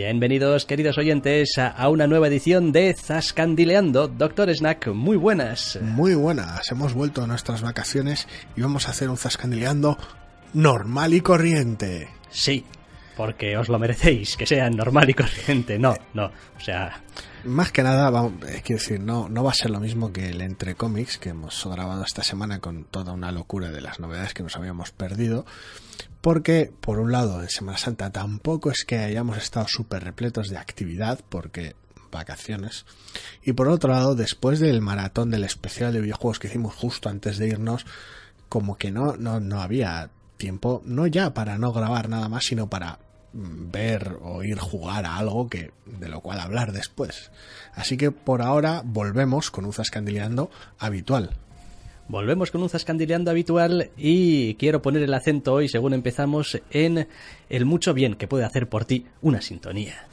Bienvenidos, queridos oyentes, a una nueva edición de Zascandileando. Doctor Snack, muy buenas. Muy buenas. Hemos vuelto a nuestras vacaciones y vamos a hacer un Zascandileando normal y corriente. Sí, porque os lo merecéis, que sea normal y corriente. No, no, o sea... Más que nada, vamos, quiero decir, no, no va a ser lo mismo que el Entre Comics que hemos grabado esta semana con toda una locura de las novedades que nos habíamos perdido. Porque, por un lado, en Semana Santa tampoco es que hayamos estado súper repletos de actividad, porque vacaciones. Y por otro lado, después del maratón del especial de videojuegos que hicimos justo antes de irnos, como que no, no, no había tiempo, no ya para no grabar nada más, sino para ver o ir jugar a algo que de lo cual hablar después. Así que por ahora volvemos con un zascandileando habitual. Volvemos con un zascandileando habitual y quiero poner el acento hoy, según empezamos, en el mucho bien que puede hacer por ti una sintonía.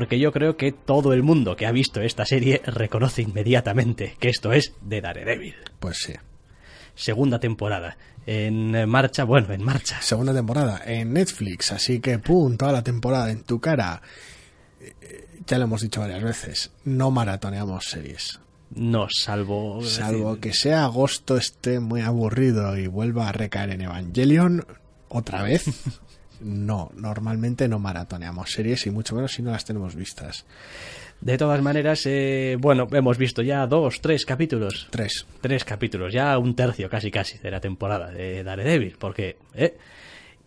Porque yo creo que todo el mundo que ha visto esta serie reconoce inmediatamente que esto es de Daredevil. Pues sí. Segunda temporada. En marcha, bueno, en marcha. Segunda temporada en Netflix, así que pum, toda la temporada en tu cara. Eh, Ya lo hemos dicho varias veces, no maratoneamos series. No, salvo... Salvo que sea agosto esté muy aburrido y vuelva a recaer en Evangelion otra vez. no, normalmente no maratoneamos series y mucho menos si no las tenemos vistas. De todas maneras, eh, bueno, hemos visto ya dos, tres capítulos. Tres. Tres capítulos, ya un tercio casi casi de la temporada de Daredevil, porque... ¿eh?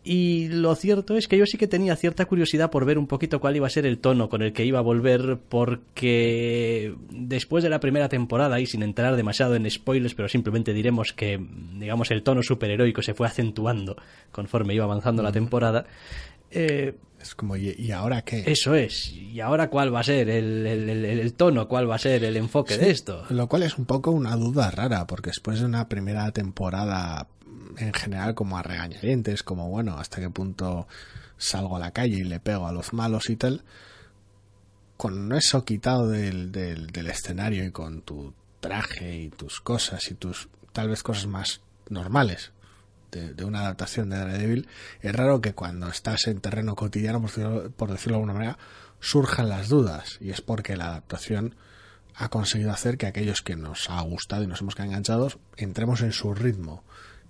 Y lo cierto es que yo sí que tenía cierta curiosidad por ver un poquito cuál iba a ser el tono con el que iba a volver, porque después de la primera temporada, y sin entrar demasiado en spoilers, pero simplemente diremos que, digamos, el tono superheroico se fue acentuando conforme iba avanzando la temporada. Eh, Es como, ¿y, ahora qué? eso es. ¿Y ahora cuál va a ser el, el- el- el tono? ¿Cuál va a ser el enfoque de esto? Lo cual es un poco una duda rara, porque después de una primera temporada en general como a regañadientes, como bueno, hasta qué punto salgo a la calle y le pego a los malos y tal, con eso quitado del, del, del escenario y con tu traje y tus cosas y tus tal vez cosas más normales de, una adaptación de Daredevil, es raro que cuando estás en terreno cotidiano, por decirlo, de alguna manera, surjan las dudas. Y es porque la adaptación ha conseguido hacer que aquellos que nos ha gustado y nos hemos quedado enganchados entremos en su ritmo.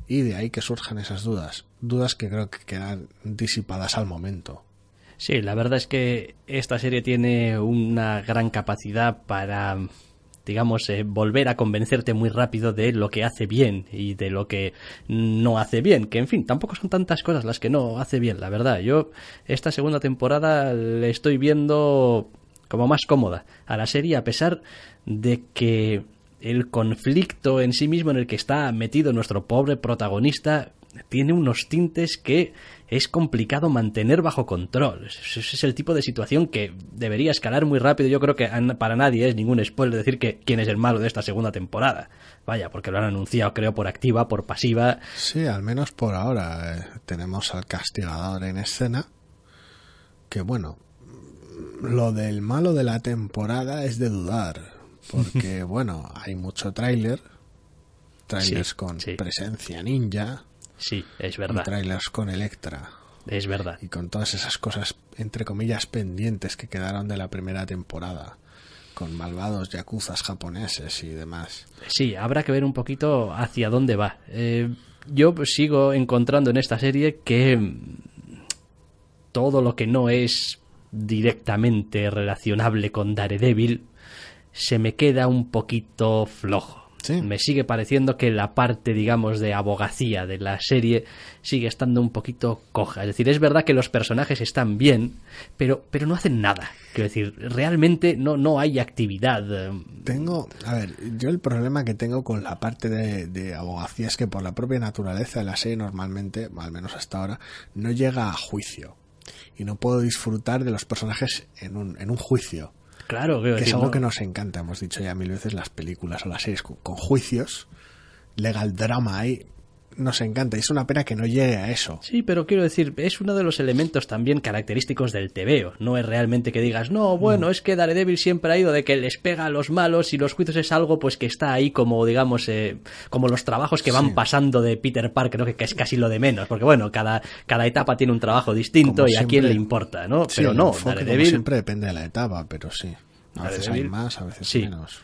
Y de ahí que surjan esas dudas. Dudas que creo que quedan disipadas al momento. Sí, la verdad es que esta serie tiene una gran capacidad para, digamos, eh, volver a convencerte muy rápido de lo que hace bien y de lo que no hace bien. Que, en fin, tampoco son tantas cosas las que no hace bien, la verdad. Yo esta segunda temporada le estoy viendo como más cómoda a la serie, a pesar de que el conflicto en sí mismo en el que está metido nuestro pobre protagonista tiene unos tintes que es complicado mantener bajo control. Ese es el tipo de situación que debería escalar muy rápido. Yo creo que para nadie es ningún spoiler decir que quién es el malo de esta segunda temporada. Vaya, porque lo han anunciado, creo, por activa, por pasiva. Sí, al menos por ahora eh, tenemos al castigador en escena. Que bueno, lo del malo de la temporada es de dudar. Porque bueno, hay mucho tráiler. Trailers Sí, con sí. presencia ninja. Sí, es Y verdad. trailers con Electra. Es verdad. y con todas esas cosas, entre comillas, pendientes que quedaron de la primera temporada, con malvados yakuzas japoneses y demás. Sí, habrá que ver un poquito hacia dónde va. Eh, yo sigo encontrando en esta serie que mm, todo lo que no es directamente relacionable con Daredevil se me queda un poquito flojo. Sí. Me sigue pareciendo que la parte, digamos, de abogacía de la serie sigue estando un poquito coja. Es decir, es verdad que los personajes están bien, pero, pero no hacen nada. Quiero decir, realmente no, no hay actividad. eh, Tengo, a ver, yo el problema que tengo con la parte de, de abogacía es que por la propia naturaleza de la serie normalmente, al menos hasta ahora, no llega a juicio. Y no puedo disfrutar de los personajes en un, en un juicio. Claro, Que es algo que nos encanta, hemos dicho ya mil veces las películas o las series con, con juicios, legal drama ahí, nos encanta. Y es una pena que no llegue a eso. Sí, pero quiero decir, es uno de los elementos también característicos del TVO. No es realmente que digas, no, bueno, es que Daredevil siempre ha ido de que les pega a los malos y los juicios es algo pues que está ahí como, digamos, eh, como los trabajos que van Sí. pasando de Peter Parker, ¿no? que, que es casi lo de menos. Porque bueno, cada, cada etapa tiene un trabajo distinto Como y a quién le importa, ¿no? Sí, pero no, Daredevil... siempre depende de la etapa, pero sí. A veces hay más, a veces Sí. menos.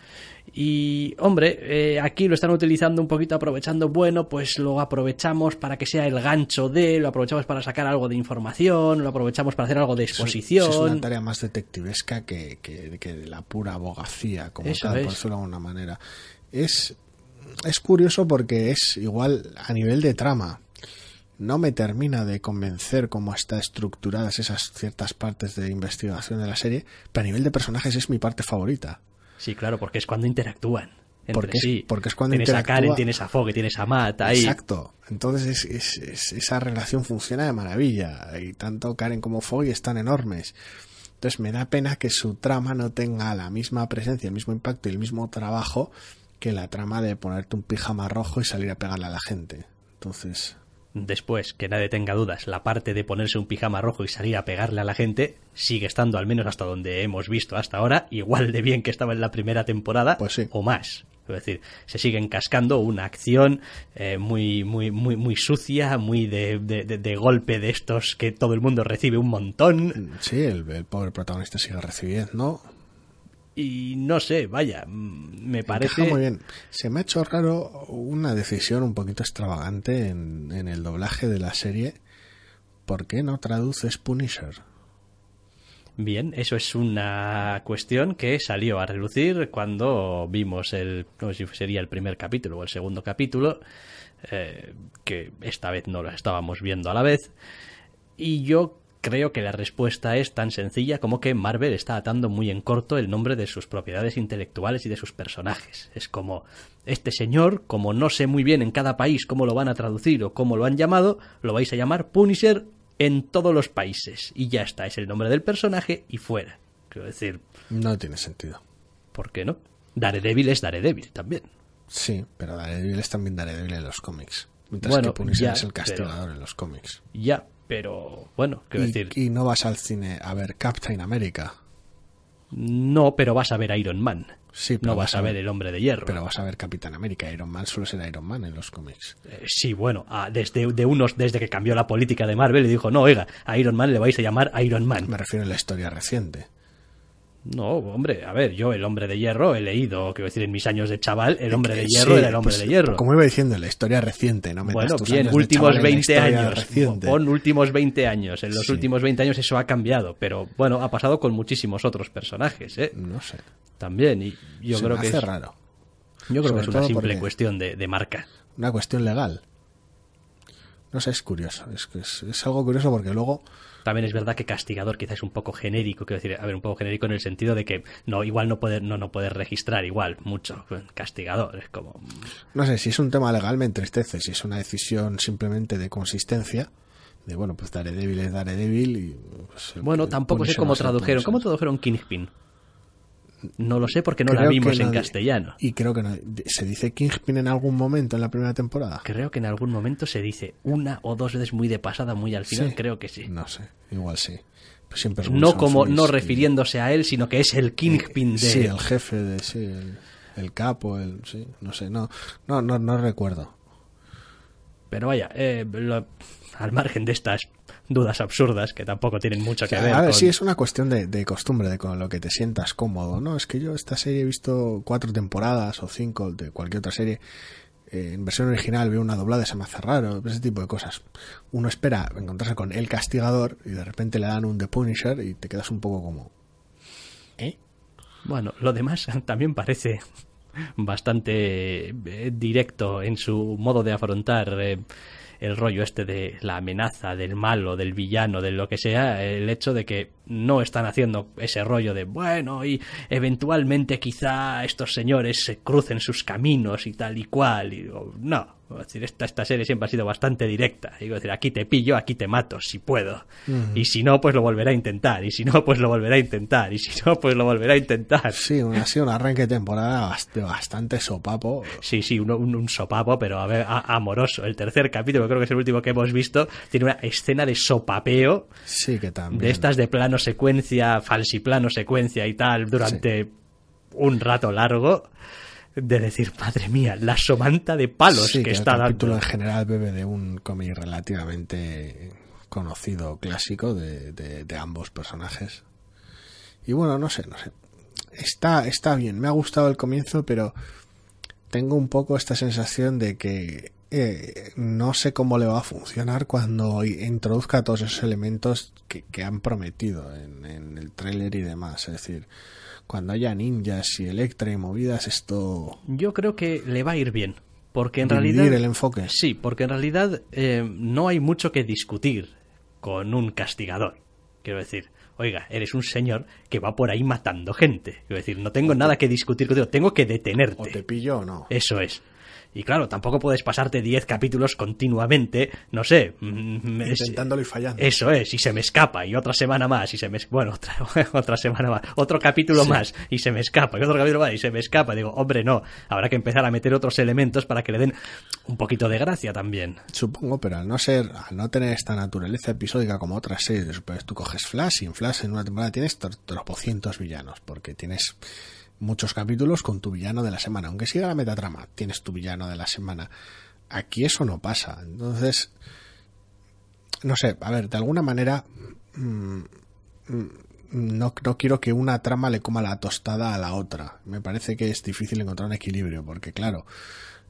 Y, hombre, eh, aquí lo están utilizando un poquito aprovechando, bueno, pues lo aprovechamos para que sea el gancho de, lo aprovechamos para sacar algo de información, lo aprovechamos para hacer algo de exposición. Es una tarea más detectivesca que, que, que de la pura abogacía, como Eso tal, es. por decirlo de alguna manera. Es, es curioso porque es igual a nivel de trama. No me termina de convencer cómo está estructuradas esas ciertas partes de investigación de la serie, pero a nivel de personajes es mi parte favorita. Sí, claro, porque es cuando interactúan. Entre Porque es- sí. porque es cuando tienes a interactúa- Karen, tienes a Fogg, tienes a Matt ahí. Exacto. Entonces es, es- es- esa relación funciona de maravilla. Y tanto Karen como Foggy están enormes. Entonces me da pena que su trama no tenga la misma presencia, el mismo impacto y el mismo trabajo que la trama de ponerte un pijama rojo y salir a pegarle a la gente. Entonces, Después, que nadie tenga dudas, la parte de ponerse un pijama rojo y salir a pegarle a la gente sigue estando, al menos hasta donde hemos visto hasta ahora, igual de bien que estaba en la primera temporada Pues sí. o más. Es decir, se siguen cascando una acción eh, muy, muy, muy, muy sucia, muy de, de- de- de golpe de estos que todo el mundo recibe un montón. sí, el, el pobre protagonista sigue recibiendo. Y no sé, vaya, mm, me parece. Encaja muy bien. Se me ha hecho raro una decisión un poquito extravagante en, en el doblaje de la serie. ¿Por qué no traduces Punisher? Bien, eso es una cuestión que salió a relucir cuando vimos el, no sé si sería el primer capítulo o el segundo capítulo, eh, que esta vez no lo estábamos viendo a la vez, y yo creo que la respuesta es tan sencilla como que Marvel está atando muy en corto el nombre de sus propiedades intelectuales y de sus personajes. Es como, este señor, como no sé muy bien en cada país cómo lo van a traducir o cómo lo han llamado, lo vais a llamar Punisher en todos los países. Y ya está, es el nombre del personaje y fuera. Quiero decir, No tiene sentido. ¿por qué no? Daredevil es Daredevil también. Sí, pero Daredevil es también Daredevil en los cómics. Mientras Bueno, que Punisher ya, es el pero- castigador en los cómics. Ya, pero bueno, quiero Y, decir, y no vas al cine a ver Captain America. no, pero vas a ver Iron Man. Sí, pero no vas a ver el hombre de hierro. Pero vas a ver Capitán América. Iron Man suele ser Iron Man en los cómics. Eh, sí, bueno, ah, desde de unos desde que cambió la política de Marvel y dijo, no, oiga, a Iron Man le vais a llamar Iron Man. Me refiero a la historia reciente. No, hombre, a ver, yo el hombre de hierro he leído, quiero decir, en mis años de chaval, el hombre de Eh, hierro sí, era el hombre pues, de hierro. Como iba diciendo, la historia reciente, no metas Bueno, bien, años últimos chaval en la 20 historia años. reciente. Pon últimos 20 años. En los Sí. últimos 20 años eso ha cambiado, pero bueno, ha pasado con muchísimos otros personajes, ¿eh? No sé. También, y yo Se creo me que es, raro. yo creo que es una simple cuestión de, de marca. Una cuestión legal. No sé, es curioso. Es, es, es algo curioso porque luego También es verdad que castigador quizás es un poco genérico, quiero decir, a ver, un poco genérico en el sentido de que no, igual no poder, no, no poder registrar igual mucho. Castigador, es como. No sé, si es un tema legal me entristece, si es una decisión simplemente de consistencia, de bueno, pues Daredevil es Daredevil y... pues, Bueno, tampoco sé cómo tradujeron. ¿Cómo tradujeron Kingpin? No lo sé porque no la vimos en no castellano. Y creo que no. ¿Se dice Kingpin en algún momento en la primera temporada? Creo que en algún momento se dice una o dos veces muy de pasada, muy al final, Sí. creo que sí. No sé, igual sí. Pues siempre es No como, no y- refiriéndose a él, sino que es el Kingpin de... Sí, el jefe de... Sí, el, el capo, el... Sí, no sé, no, no, no, no recuerdo. Pero vaya, eh, lo- al margen de estas dudas absurdas que tampoco tienen mucho que a ver ver, con... sí, es una cuestión de, de costumbre, de con lo que te sientas cómodo, ¿no? Es que yo esta serie he visto cuatro temporadas o cinco de cualquier otra serie. eh, en versión original veo una doblada, se me hace raro, ese tipo de cosas. Uno espera encontrarse con el castigador y de repente le dan un The Punisher y te quedas un poco como... ¿Eh? Bueno, lo demás también parece bastante eh, directo en su modo de afrontar eh, el rollo este de la amenaza, del malo, del villano, de lo que sea, el hecho de que no están haciendo ese rollo de bueno y eventualmente quizá estos señores se crucen sus caminos y tal y cual. Y no, es decir, esta, esta serie siempre ha sido bastante directa. Digo, decir, aquí te pillo, aquí te mato, si puedo. Y si no, pues lo volverá a intentar. Y si no, pues lo volverá a intentar. Y si no, pues lo volverá a intentar. Sí, ha sido un arranque de temporada bastante sopapo. Sí, sí, un, un, un sopapo, pero a ver, a- amoroso. El tercer capítulo, creo que es el último que hemos visto, tiene una escena de sopapeo Sí, que también. de estas de plano secuencia, falsiplano secuencia y tal, durante un rato largo, de decir, madre mía, la somanta de palos Sí, que, el está capítulo dando. en general bebe de un cómic relativamente conocido, clásico, de, de- de ambos personajes. Y bueno, no sé, no sé. Está, está bien, me ha gustado el comienzo, pero tengo un poco esta sensación de que eh, no sé cómo le va a funcionar cuando introduzca todos esos elementos que, que han prometido en, en el tráiler y demás. Es decir, cuando haya ninjas y electra y movidas, esto... Yo creo que le va a ir bien, porque en dividir realidad... el enfoque. Sí, porque en realidad eh, no hay mucho que discutir con un castigador. Quiero decir, oiga, eres un señor que va por ahí matando gente. Quiero decir, no tengo nada que discutir contigo, tengo que detenerte. O te pillo o no. Eso es. Y claro, tampoco puedes pasarte 10 capítulos continuamente, no sé. mm, es- Intentándolo y fallando. Eso es, y se me escapa, y otra semana más, y se me... es- Bueno, otra, otra semana más, otro capítulo más, y se me escapa, y otro capítulo más, y se me escapa. Digo, hombre, no, habrá que empezar a meter otros elementos para que le den un poquito de gracia también. Supongo, pero al no ser, al no tener esta naturaleza episódica como otras series de superhéroes, tú coges Flash y en Flash en una temporada tienes tro- tropocientos villanos, porque tienes muchos capítulos con tu villano de la semana. Aunque siga la metatrama, tienes tu villano de la semana. Aquí eso no pasa. Entonces, no sé, a ver, de alguna manera, mm, mm, no, no quiero que una trama le coma la tostada a la otra. Me parece que es difícil encontrar un equilibrio, porque claro,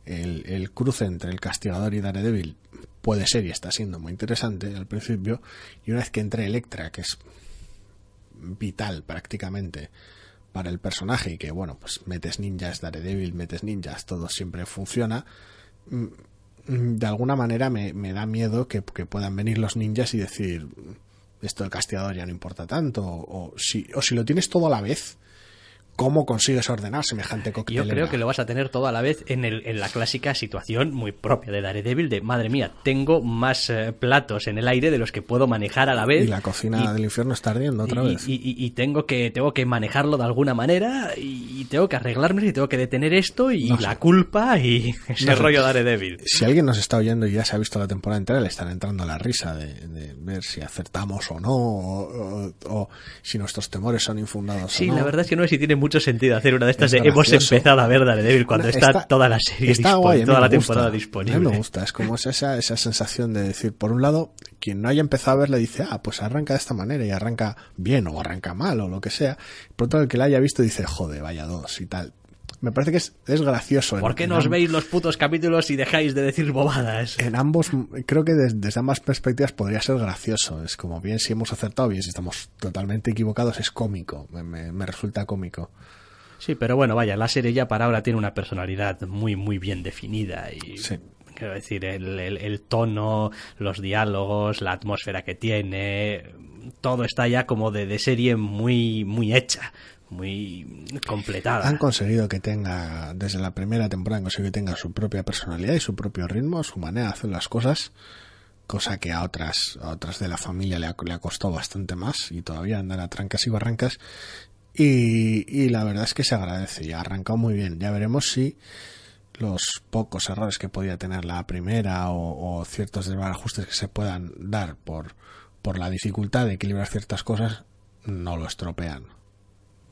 el, el cruce entre el castigador y Daredevil puede ser y está siendo muy interesante al principio, y una vez que entre Electra, que es vital prácticamente para el personaje y que bueno, pues metes ninjas, Daredevil, metes ninjas, todo siempre funciona, mm, mm, de alguna manera me, me da miedo que, que puedan venir los ninjas y decir esto del castigador ya no importa tanto, o, si, o si lo tienes todo a la vez, ¿cómo consigues ordenar semejante Yo coctelera? creo que lo vas a tener todo a la vez en, el, en la clásica situación muy propia de Daredevil de, madre mía, tengo más eh, platos en el aire de los que puedo manejar a la vez. Y la cocina y- del infierno está ardiendo otra y, vez. y- tengo que tengo que manejarlo de alguna manera y, tengo que arreglarme y tengo que detener esto y No sé. la culpa y ese No sé. rollo Daredevil. Si alguien nos está oyendo y ya se ha visto la temporada entera, le están entrando la risa de, de ver si acertamos o no, o, o- o si nuestros temores son infundados Sí, o no. la verdad es que no sé si tiene mucho sentido hacer una de estas Es de hemos empezado a ver Daredevil cuando No, está, toda la serie está guay, toda la gusta. temporada A mí disponible. me gusta, es como esa, esa sensación de decir, por un lado, quien no haya empezado a ver le dice, ah, pues arranca de esta manera y arranca bien o arranca mal o lo que sea. Por otro, el que la haya visto dice, joder, vaya dos y tal. Me parece que es, es gracioso. ¿Por qué en no os am- veis los putos capítulos y dejáis de decir bobadas? En ambos, creo que des- desde ambas perspectivas podría ser gracioso. Es como bien si hemos acertado, bien si estamos totalmente equivocados, es cómico. Me, me- me resulta cómico. Sí, pero bueno, vaya, la serie ya para ahora tiene una personalidad muy, muy bien definida y... Sí. Quiero decir, el, el- el tono, los diálogos, la atmósfera que tiene, todo está ya como de, de serie muy, muy hecha, muy completada. Han conseguido que tenga, desde la primera temporada, han que tenga su propia personalidad y su propio ritmo, su manera de hacer las cosas, cosa que a otras, a otras de la familia le ha, le ha costado bastante más y todavía andan a trancas y barrancas. Y, y la verdad es que se agradece y ha arrancado muy bien. Ya veremos si los pocos errores que podía tener la primera o, o ciertos desbarajustes que se puedan dar por, por la dificultad de equilibrar ciertas cosas no lo estropean.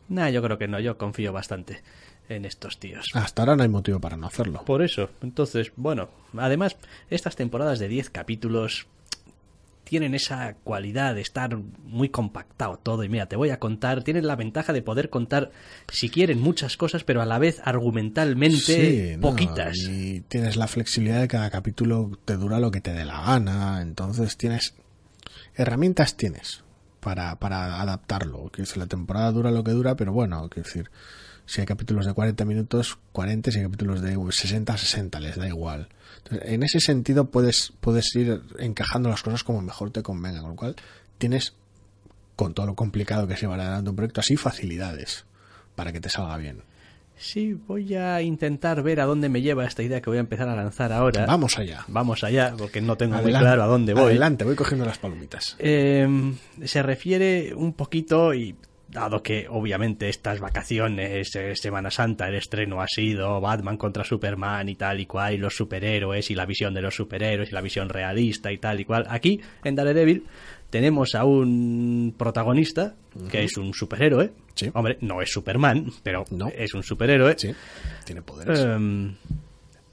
Nah, yo creo que no, yo confío bastante en estos tíos. Hasta ahora no hay motivo para no hacerlo. Por eso, entonces, bueno, además, estas temporadas de 10 capítulos tienen esa cualidad de estar muy compactado todo y mira, te voy a contar, tienen la ventaja de poder contar, si quieren, muchas cosas, pero a la vez argumentalmente Sí, no, poquitas. y tienes la flexibilidad de cada capítulo te dura lo que te dé la gana. Entonces tienes herramientas tienes para, para adaptarlo. Que la temporada dura lo que dura, pero bueno, quiero decir, Si hay capítulos de 40 minutos, 40, si hay capítulos de 60, 60, les da igual. Entonces, en ese sentido puedes, puedes ir encajando las cosas como mejor te convenga, con lo cual tienes, con todo lo complicado que se va adelante un proyecto, así facilidades para que te salga bien. Sí, voy a intentar ver a dónde me lleva esta idea que voy a empezar a lanzar ahora. Vamos allá. Vamos allá, porque no tengo muy claro a dónde voy. Adelante, voy cogiendo las palomitas. Eh, se refiere un poquito y dado que obviamente estas vacaciones, eh, Semana Santa, el estreno ha sido Batman contra Superman y tal y cual, y los superhéroes y la visión de los superhéroes y la visión realista y tal y cual. Aquí, en Daredevil, tenemos a un protagonista que es un superhéroe. Sí. Hombre, no es Superman, pero No. es un superhéroe. Sí, tiene poderes. Em,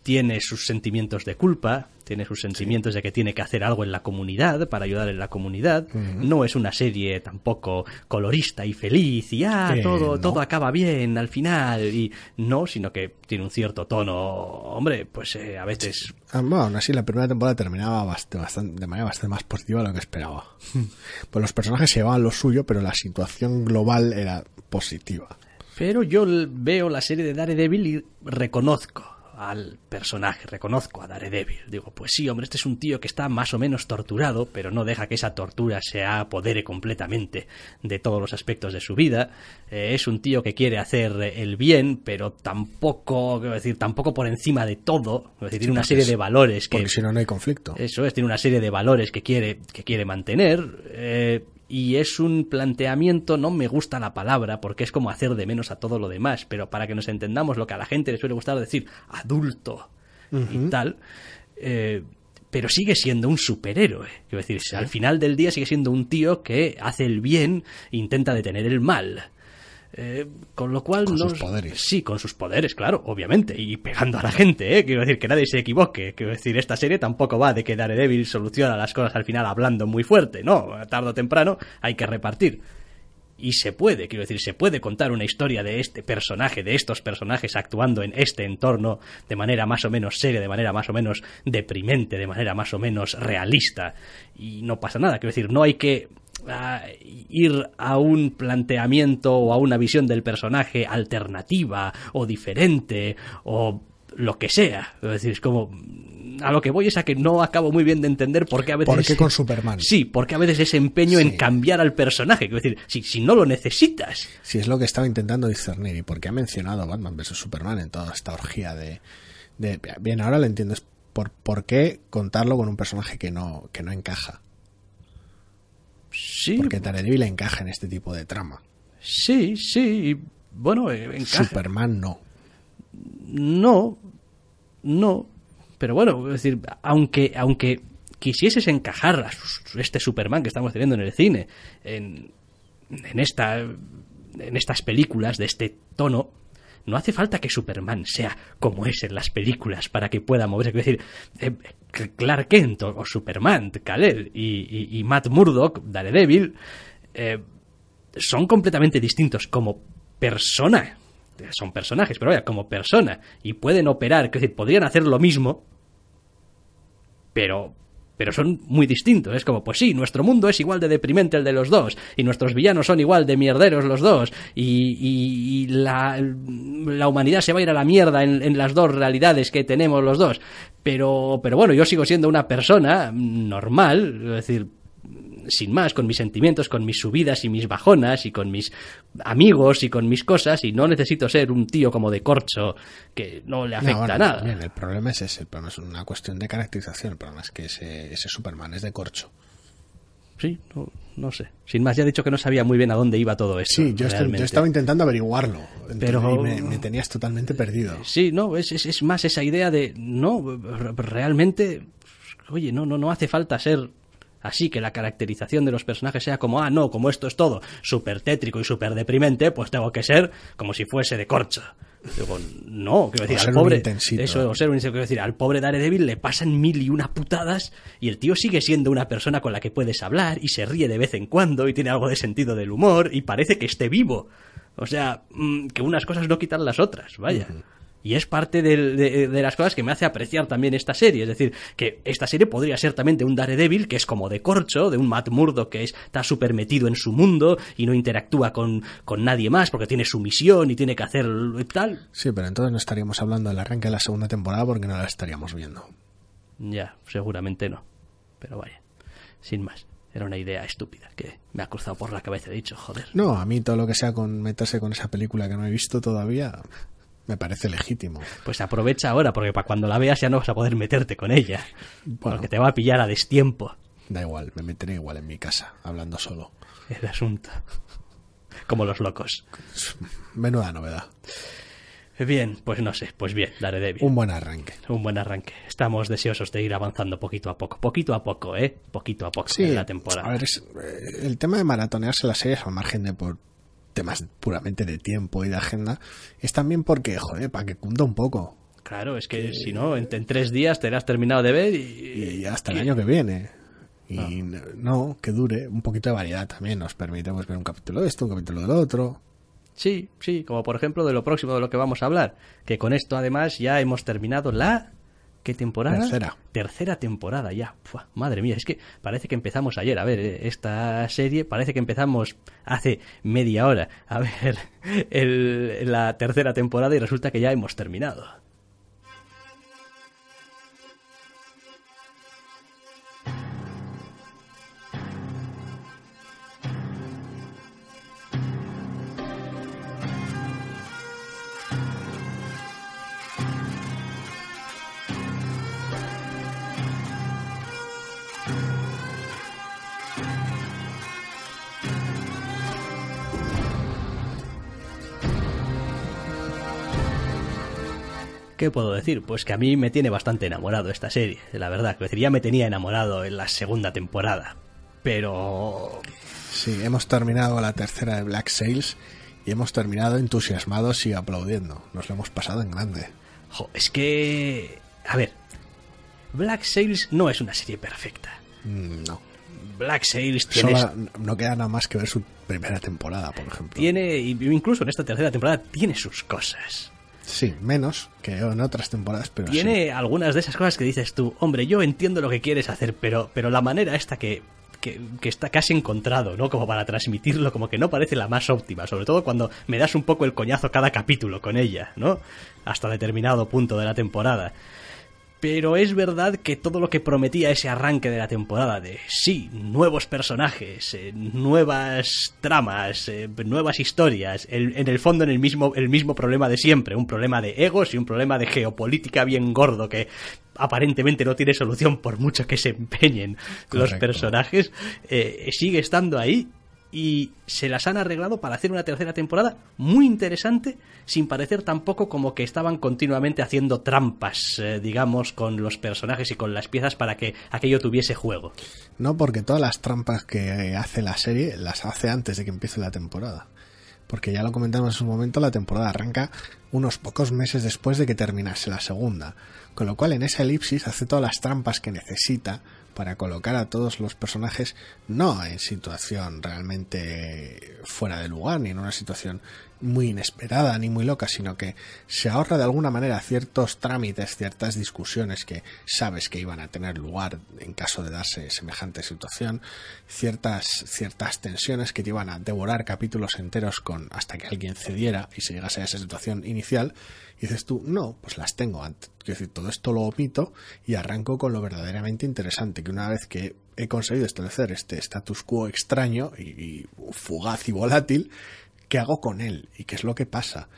tiene sus sentimientos de culpa, tiene sus sentimientos de que tiene que hacer algo en la comunidad para ayudar en la comunidad. No es una serie tampoco colorista y feliz y ah, Eh, todo, no. todo acaba bien al final y no, sino que tiene un cierto tono, hombre, pues eh, a veces Ah, bueno, aún así la primera temporada terminaba bast- bastan- de manera bastante más positiva de lo que esperaba. pues los personajes se llevaban lo suyo, pero la situación global era positiva. Pero yo veo la serie de Daredevil y reconozco al personaje, reconozco a Daredevil. Digo, pues sí, hombre, este es un tío que está más o menos torturado, pero no deja que esa tortura se apodere completamente de todos los aspectos de su vida. Eh, es un tío que quiere hacer eh, el bien, pero tampoco, quiero decir, tampoco por encima de todo. Es decir, tiene una serie de valores que Porque si no, no hay conflicto. eso es, tiene una serie de valores que quiere, que quiere mantener. eh, y es un planteamiento, no me gusta la palabra, porque es como hacer de menos a todo lo demás, pero para que nos entendamos lo que a la gente le suele gustar decir adulto y tal. eh, pero sigue siendo un superhéroe. Quiero decir, al final del día sigue siendo un tío que hace el bien e intenta detener el mal. Eh, con lo cual Con no- sus poderes. Sí, con sus poderes, claro, obviamente, y pegando a la gente, ¿eh? Quiero decir, que nadie se equivoque. Quiero decir, esta serie tampoco va de que Daredevil soluciona las cosas al final hablando muy fuerte, no, tarde o temprano hay que repartir. Y se puede, quiero decir, se puede contar una historia de este personaje, de estos personajes actuando en este entorno de manera más o menos seria, de manera más o menos deprimente, de manera más o menos realista. Y no pasa nada, quiero decir, no hay que ah, ir a un planteamiento o a una visión del personaje alternativa o diferente o lo que sea. Es decir, es como a lo que voy es a que no acabo muy bien de entender por qué a veces ¿Por qué con Superman? Sí, porque a veces ese empeño en cambiar al personaje, quiero decir, si, si no lo necesitas. Si es lo que estaba intentando discernir y porque ha mencionado Batman vs Superman en toda esta orgía de, de- bien ahora lo entiendo es por, por qué contarlo con un personaje que no que no encaja Sí, porque Daredevil encaja en este tipo de trama sí, sí. Bueno, eh, encaja. Superman no No, no. Pero bueno, es decir, aunque, aunque quisieses encajar a este Superman que estamos teniendo en el cine, en, en, esta, en estas películas de este tono, no hace falta que Superman sea como es en las películas para que pueda moverse. Es decir, eh, Clark Kent o, Superman, Kal-El y, y- y Matt Murdock, Daredevil, eh, son completamente distintos como persona. Son personajes, pero vaya, como persona. Y pueden operar, es decir, podrían hacer lo mismo, pero pero son muy distintos. Es como, pues sí, nuestro mundo es igual de deprimente el de los dos, y nuestros villanos son igual de mierderos los dos, y, y- y la, la humanidad se va a ir a la mierda en, en las dos realidades que tenemos los dos. Pero, pero bueno, yo sigo siendo una persona normal, es decir, sin más, con mis sentimientos, con mis subidas y mis bajonas, y con mis amigos y con mis cosas, y no necesito ser un tío como de corcho que no le afecta No, bueno, nada. bien, el problema es ese el problema es una cuestión de caracterización el problema es que ese, ese Superman es de corcho Sí, no, no sé. Sin más, ya he dicho que no sabía muy bien a dónde iba todo esto. sí yo, estoy- realmente. yo estaba intentando averiguarlo Pero- me, me tenías totalmente perdido Sí, no, es, es, es más esa idea de, no, realmente, oye, no, no, no hace falta ser así, que la caracterización de los personajes sea como, ah, no, como esto es todo súper tétrico y súper deprimente, pues tengo que ser como si fuese de corcho. Digo, no, quiero decir, al pobre. Eso, o ser un quiero decir, al pobre Daredevil le pasan mil y una putadas y el tío sigue siendo una persona con la que puedes hablar y se ríe de vez en cuando y tiene algo de sentido del humor y parece que esté vivo. O sea, mm, que unas cosas no quitan las otras, vaya. Y es parte de, las cosas que me hace apreciar también esta serie. Es decir, que esta serie podría ser también de un Daredevil que es como de corcho, de un Matt Murdock que está súper metido en su mundo y no interactúa con, con nadie más porque tiene su misión y tiene que hacer tal. Sí, pero entonces no estaríamos hablando del arranque de la segunda temporada porque no la estaríamos viendo. Ya, seguramente no. Pero vaya, sin más. Era una idea estúpida que me ha cruzado por la cabeza. He dicho, joder. No, a mí todo lo que sea con meterse con esa película que no he visto todavía me parece legítimo. Pues aprovecha ahora, porque para cuando la veas ya no vas a poder meterte con ella. porque te va a pillar a destiempo. Da igual, me meteré igual en mi casa, hablando solo. El asunto. Como los locos. Menuda novedad. Bien, pues no sé, pues bien, Daredevil. Un buen arranque. Un buen arranque. Estamos deseosos de ir avanzando poquito a poco, poquito a poco, ¿eh? Poquito a poco en la temporada. A ver, eh, el tema de maratonearse las series al margen de por temas puramente de tiempo y de agenda, es también porque, joder, para que cunda un poco. Claro, es que, si no, en, tres días te has terminado de ver y, y hasta el año que viene. Y no. que dure un poquito de variedad también. Nos permite pues, ver un capítulo de esto, un capítulo del otro. Sí, sí, como por ejemplo de lo próximo de lo que vamos a hablar. Que con esto además ya hemos terminado la... ¿Qué temporada? Tercera. Tercera temporada ya. madre mía, es que parece que empezamos ayer. A ver, eh, esta serie parece que empezamos hace media hora a ver la tercera temporada y resulta que ya hemos terminado. ¿Qué puedo decir? Pues que a mí me tiene bastante enamorado esta serie, la verdad. Que ya me tenía enamorado en la segunda temporada. Pero... Sí, hemos terminado la tercera de Black Sails y hemos terminado entusiasmados y aplaudiendo. Nos lo hemos pasado en grande. es que... A ver, Black Sails no es una serie perfecta. Mm, no. Black Sails tiene... no queda nada más que ver su primera temporada, por ejemplo. Tiene, incluso en esta tercera temporada, tiene sus cosas. Sí, menos que en otras temporadas, pero Tiene algunas de esas cosas que dices tú, hombre, yo entiendo lo que quieres hacer, pero, pero la manera esta que, que, que, está casi encontrado, ¿no? Como para transmitirlo, como que no parece la más óptima, sobre todo cuando me das un poco el coñazo cada capítulo con ella, ¿no? Hasta determinado punto de la temporada. Pero es verdad que todo lo que prometía ese arranque de la temporada de sí, nuevos personajes, eh, nuevas tramas, eh, nuevas historias, en el fondo en el mismo, el mismo problema de siempre, un problema de egos y un problema de geopolítica bien gordo que aparentemente no tiene solución por mucho que se empeñen los personajes, eh, sigue estando ahí y se las han arreglado para hacer una tercera temporada muy interesante, sin parecer tampoco como que estaban continuamente haciendo trampas, eh, digamos, con los personajes y con las piezas para que aquello tuviese juego. No, porque todas las trampas que hace la serie las hace antes de que empiece la temporada. Porque ya lo comentamos en su momento, la temporada arranca unos pocos meses después de que terminase la segunda. Con lo cual en esa elipsis hace todas las trampas que necesita para colocar a todos los personajes no en situación realmente fuera de lugar, ni en una situación muy inesperada, ni muy loca, sino que se ahorra de alguna manera ciertos trámites, ciertas discusiones que sabes que iban a tener lugar en caso de darse semejante situación, ciertas, ciertas tensiones que te iban a devorar capítulos enteros con hasta que alguien cediera y se llegase a esa situación inicial, y dices tú, no, pues las tengo antes. Quiero decir, todo esto lo omito y arranco con lo verdaderamente interesante, que una vez que he conseguido establecer este status quo extraño y, fugaz y volátil, ¿qué hago con él? ¿Y qué es lo que pasa?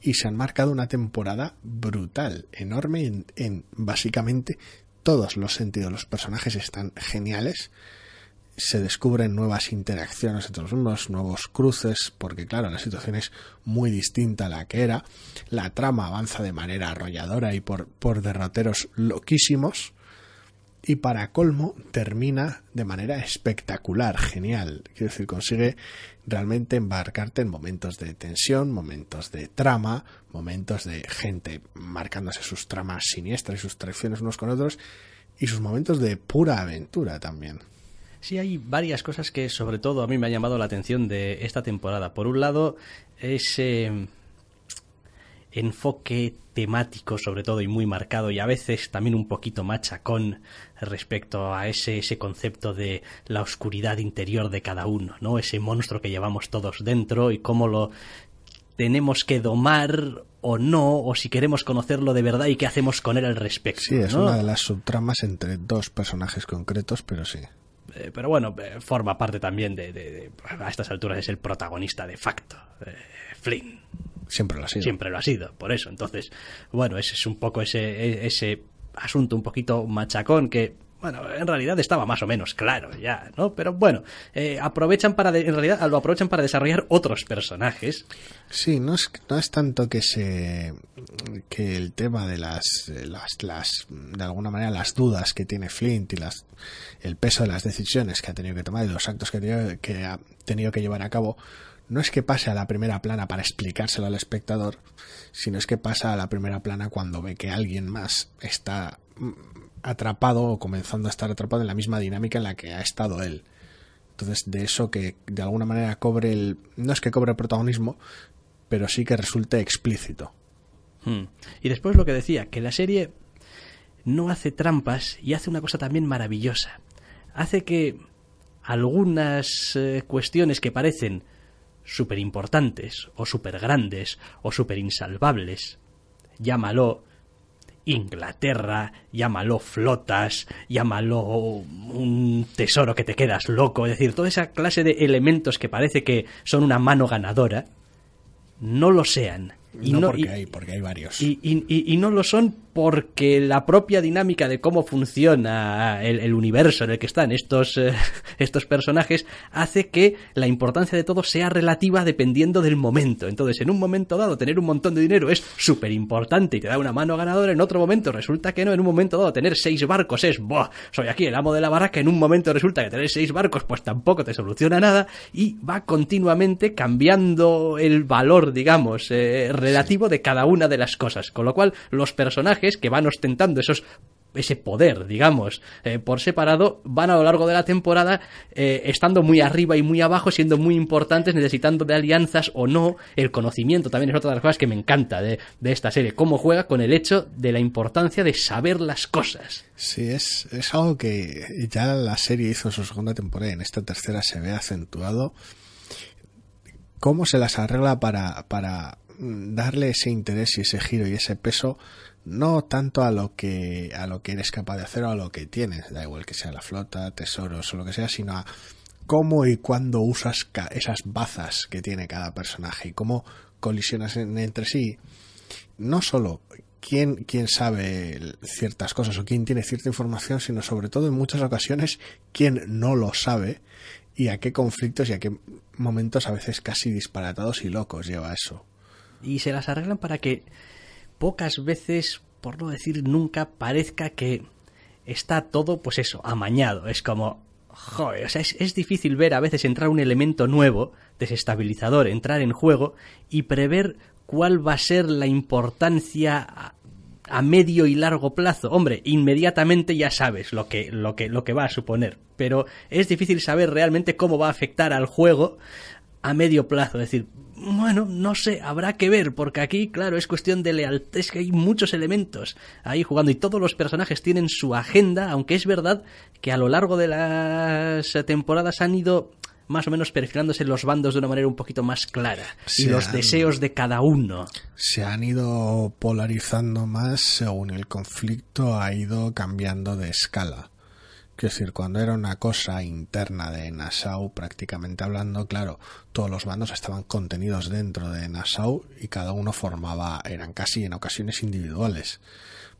Y se han marcado una temporada brutal, enorme en, en básicamente todos los sentidos. Los personajes están geniales se descubren nuevas interacciones entre los mismos, nuevos cruces, porque claro, la situación es muy distinta a la que era. La trama avanza de manera arrolladora y por, por derroteros loquísimos. Y para colmo, termina de manera espectacular, genial. Quiero decir, consigue realmente embarcarte en momentos de tensión, momentos de trama, momentos de gente marcándose sus tramas siniestras y sus traiciones unos con otros, y sus momentos de pura aventura también. Sí, hay varias cosas que sobre todo a mí me ha llamado la atención de esta temporada. Por un lado, ese, enfoque temático sobre todo y muy marcado y a veces también un poquito machacón respecto a ese, ese concepto de la oscuridad interior de cada uno, ¿no? Ese monstruo que llevamos todos dentro y cómo lo tenemos que domar o no, o si queremos conocerlo de verdad y qué hacemos con él al respecto. Sí, es una de las subtramas entre dos personajes concretos, pero sí. Eh, pero bueno, eh, forma parte también de, A estas alturas es el protagonista de facto, eh, Flynn. Siempre lo ha sido. Siempre lo ha sido, por eso. Entonces, bueno, ese es un poco ese, ese asunto un poquito machacón que bueno, en realidad estaba más o menos claro ya, ¿no? Pero bueno, eh, aprovechan para, en realidad lo aprovechan para desarrollar otros personajes. Sí, no es, no es tanto que se, que el tema de las, las, las, de alguna manera las dudas que tiene Flint y las, el peso de las decisiones que ha tenido que tomar y los actos que que ha tenido que llevar a cabo, no es que pase a la primera plana para explicárselo al espectador, sino es que pasa a la primera plana cuando ve que alguien más está atrapado o comenzando a estar atrapado en la misma dinámica en la que ha estado él. Entonces, de eso que de alguna manera cobre el. No es que cobre el protagonismo, pero sí que resulte explícito. Hmm. Y después lo que decía, que la serie no hace trampas y hace una cosa también maravillosa. Hace que algunas eh, cuestiones que parecen súper importantes, o súper grandes, o súper insalvables, llámalo Inglaterra, llámalo flotas, llámalo un tesoro que te quedas loco, es decir, toda esa clase de elementos que parece que son una mano ganadora, no lo sean. Y no, porque, hay, porque hay varios. Y, y, no lo son porque la propia dinámica de cómo funciona el, universo en el que están estos, eh, estos personajes hace que la importancia de todo sea relativa dependiendo del momento. Entonces, en un momento dado, tener un montón de dinero es súper importante y te da una mano ganadora. En otro momento resulta que no. En un momento dado, tener seis barcos es, ¡buah! Soy aquí el amo de la barraca. En un momento resulta que tener seis barcos, pues tampoco te soluciona nada. Y va continuamente cambiando el valor, digamos, eh, relativo de cada una de las cosas. Con lo cual, los personajes que van ostentando esos ese poder, digamos, eh, por separado, van a lo largo de la temporada eh, estando muy arriba y muy abajo, siendo muy importantes, necesitando de alianzas o no. El conocimiento también es otra de las cosas que me encanta de, de esta serie, cómo juega con el hecho de la importancia de saber las cosas. Sí, es, es algo que ya la serie hizo en su segunda temporada y en esta tercera se ve acentuado. Cómo se las arregla para, para darle ese interés y ese giro y ese peso no tanto a lo que a lo que eres capaz de hacer o a lo que tienes, da igual que sea la flota, tesoros o lo que sea, sino a cómo y cuándo usas esas bazas que tiene cada personaje y cómo colisionas entre sí. No solo quién, quién sabe ciertas cosas o quién tiene cierta información, sino sobre todo en muchas ocasiones quién no lo sabe y a qué conflictos y a qué momentos a veces casi disparatados y locos lleva eso. Y se las arreglan para que pocas veces, por no decir nunca, parezca que está todo, pues eso, amañado. Es como, joder, o sea, es, difícil ver a veces entrar un elemento nuevo, desestabilizador, entrar en juego y prever cuál va a ser la importancia a, a, medio y largo plazo. Hombre, inmediatamente ya sabes lo que, lo que, lo que va a suponer, pero es difícil saber realmente cómo va a afectar al juego a medio plazo. Es decir, bueno, no sé, habrá que ver, porque aquí, claro, es cuestión de lealtad, es que hay muchos elementos ahí jugando y todos los personajes tienen su agenda, aunque es verdad que a lo largo de las temporadas han ido más o menos perfilándose los bandos de una manera un poquito más clara y los deseos de cada uno. Se han ido polarizando más según el conflicto ha ido cambiando de escala. Quiero decir, cuando era una cosa interna de Nassau, prácticamente hablando, claro, todos los bandos estaban contenidos dentro de Nassau y cada uno formaba, eran casi en ocasiones individuales,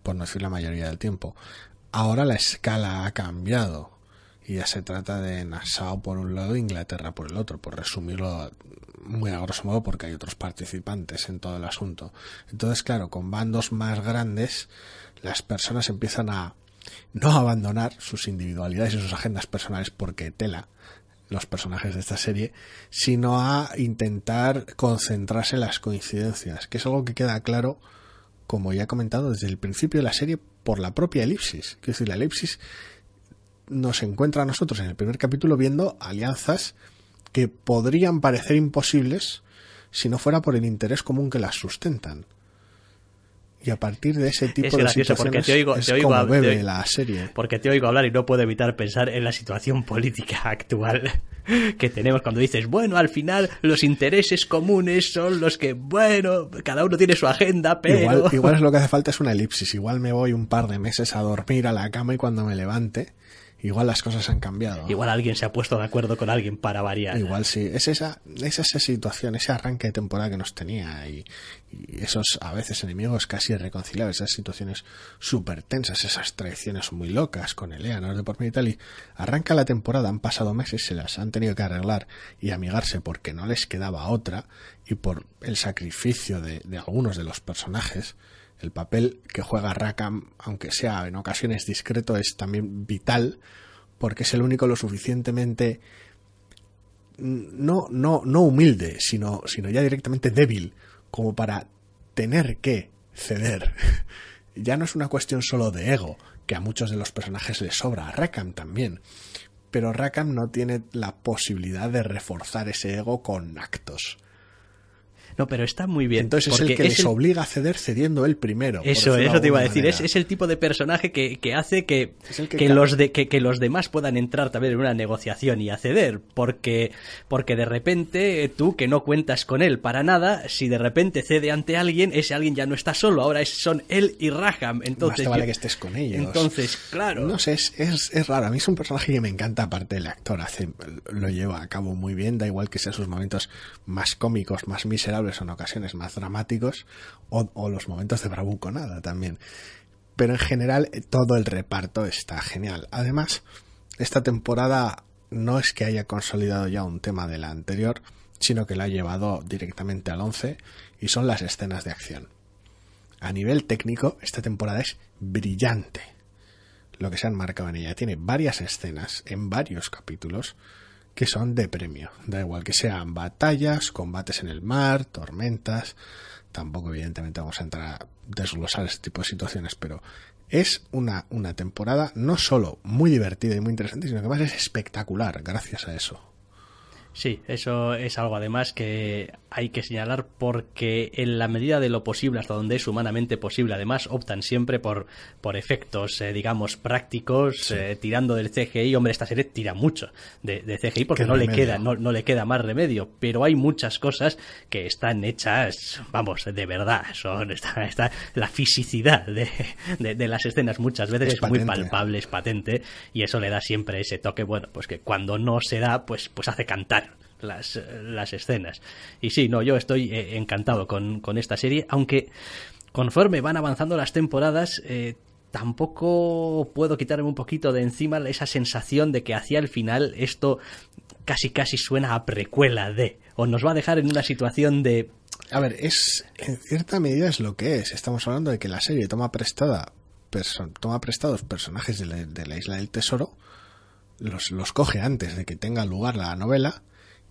por no decir la mayoría del tiempo. Ahora la escala ha cambiado y ya se trata de Nassau por un lado e Inglaterra por el otro, por resumirlo muy a grosso modo porque hay otros participantes en todo el asunto. Entonces, claro, con bandos más grandes, las personas empiezan a no abandonar sus individualidades y sus agendas personales porque tela los personajes de esta serie, sino a intentar concentrarse en las coincidencias, que es algo que queda claro, como ya he comentado desde el principio de la serie, por la propia elipsis. Es decir, la elipsis nos encuentra a nosotros en el primer capítulo viendo alianzas que podrían parecer imposibles si no fuera por el interés común que las sustentan. Y a partir de ese tipo Es de gracioso porque situaciones te oigo, es te oigo como bebe te- la serie. Porque te oigo hablar y no puedo evitar pensar en la situación política actual que tenemos cuando dices, bueno, al final los intereses comunes son los que, bueno, cada uno tiene su agenda, pero... Igual, igual es lo que hace falta es una elipsis. Igual me voy un par de meses a dormir a la cama y cuando me levante, igual las cosas han cambiado. Igual alguien se ha puesto de acuerdo con alguien para variar. Igual sí, es esa, es esa situación, ese arranque de temporada que nos tenía y, y esos a veces enemigos casi irreconciliables, esas situaciones súper tensas, esas traiciones muy locas con Eleanor de por medio y tal. Y arranca la temporada, han pasado meses, se las han tenido que arreglar y amigarse porque no les quedaba otra y por el sacrificio de, de algunos de los personajes. El papel que juega Rackham, aunque sea en ocasiones discreto, es también vital porque es el único lo suficientemente no, no, no humilde, sino, sino ya directamente débil, como para tener que ceder. ya no es una cuestión solo de ego, que a muchos de los personajes les sobra, a Rackham también. Pero Rackham no tiene la posibilidad de reforzar ese ego con actos. No, pero está muy bien. Entonces es el que les obliga a ceder cediendo él primero. Eso, eso te iba a decir. Es, es el tipo de personaje que, que hace que, que los de, que, que los demás puedan entrar también en una negociación y acceder. Porque, porque de repente eh, tú, que no cuentas con él para nada, si de repente cede ante alguien, ese alguien ya no está solo. Ahora es- son él y Raham. Entonces, Más te vale yo- que estés con ellos. Entonces, claro. No sé, es, es, es raro. A mí es un personaje que me encanta, aparte el actor hace, lo lleva a cabo muy bien, da igual que sean sus momentos más cómicos, más miserables o en ocasiones más dramáticos, o, o los momentos de bravuconada también. Pero en general eh, todo el reparto está genial. Además, esta temporada no es que haya consolidado ya un tema de la anterior, sino que la ha llevado directamente al 11 y son las escenas de acción. A nivel técnico, esta temporada es brillante lo que se han marcado en ella. Tiene varias escenas en varios capítulos que son de premio. Da igual que sean batallas, combates en el mar, tormentas. Tampoco, evidentemente, vamos a entrar a desglosar este tipo de situaciones, pero es una, una temporada no solo muy divertida y muy interesante, sino que además es espectacular gracias a eso. Sí, eso es algo además que hay que señalar porque en la medida de lo posible, hasta donde es humanamente posible, además optan siempre por, por efectos, eh, digamos, prácticos, eh, tirando del CGI. Hombre, esta serie tira mucho de, de CGI porque Qué no le, queda, no, no le queda más remedio, pero hay muchas cosas que están hechas, vamos, de verdad. Son, está, está la fisicidad de, de, de las escenas muchas veces Es es, muy palpable, es patente, y eso le da siempre ese toque, bueno, pues que cuando no se da, pues, pues hace cantar las, eh, las escenas. Y sí, no, yo estoy eh, encantado con, con esta serie, aunque conforme van avanzando las temporadas, eh, tampoco puedo quitarme un poquito de encima esa sensación de que hacia el final esto casi casi suena a precuela de, o nos va a dejar en una situación de... A ver, es en cierta medida es lo que es. Estamos hablando de que la serie toma prestada toma prestados personajes de la, de la isla del tesoro, los, los coge antes de que tenga lugar la novela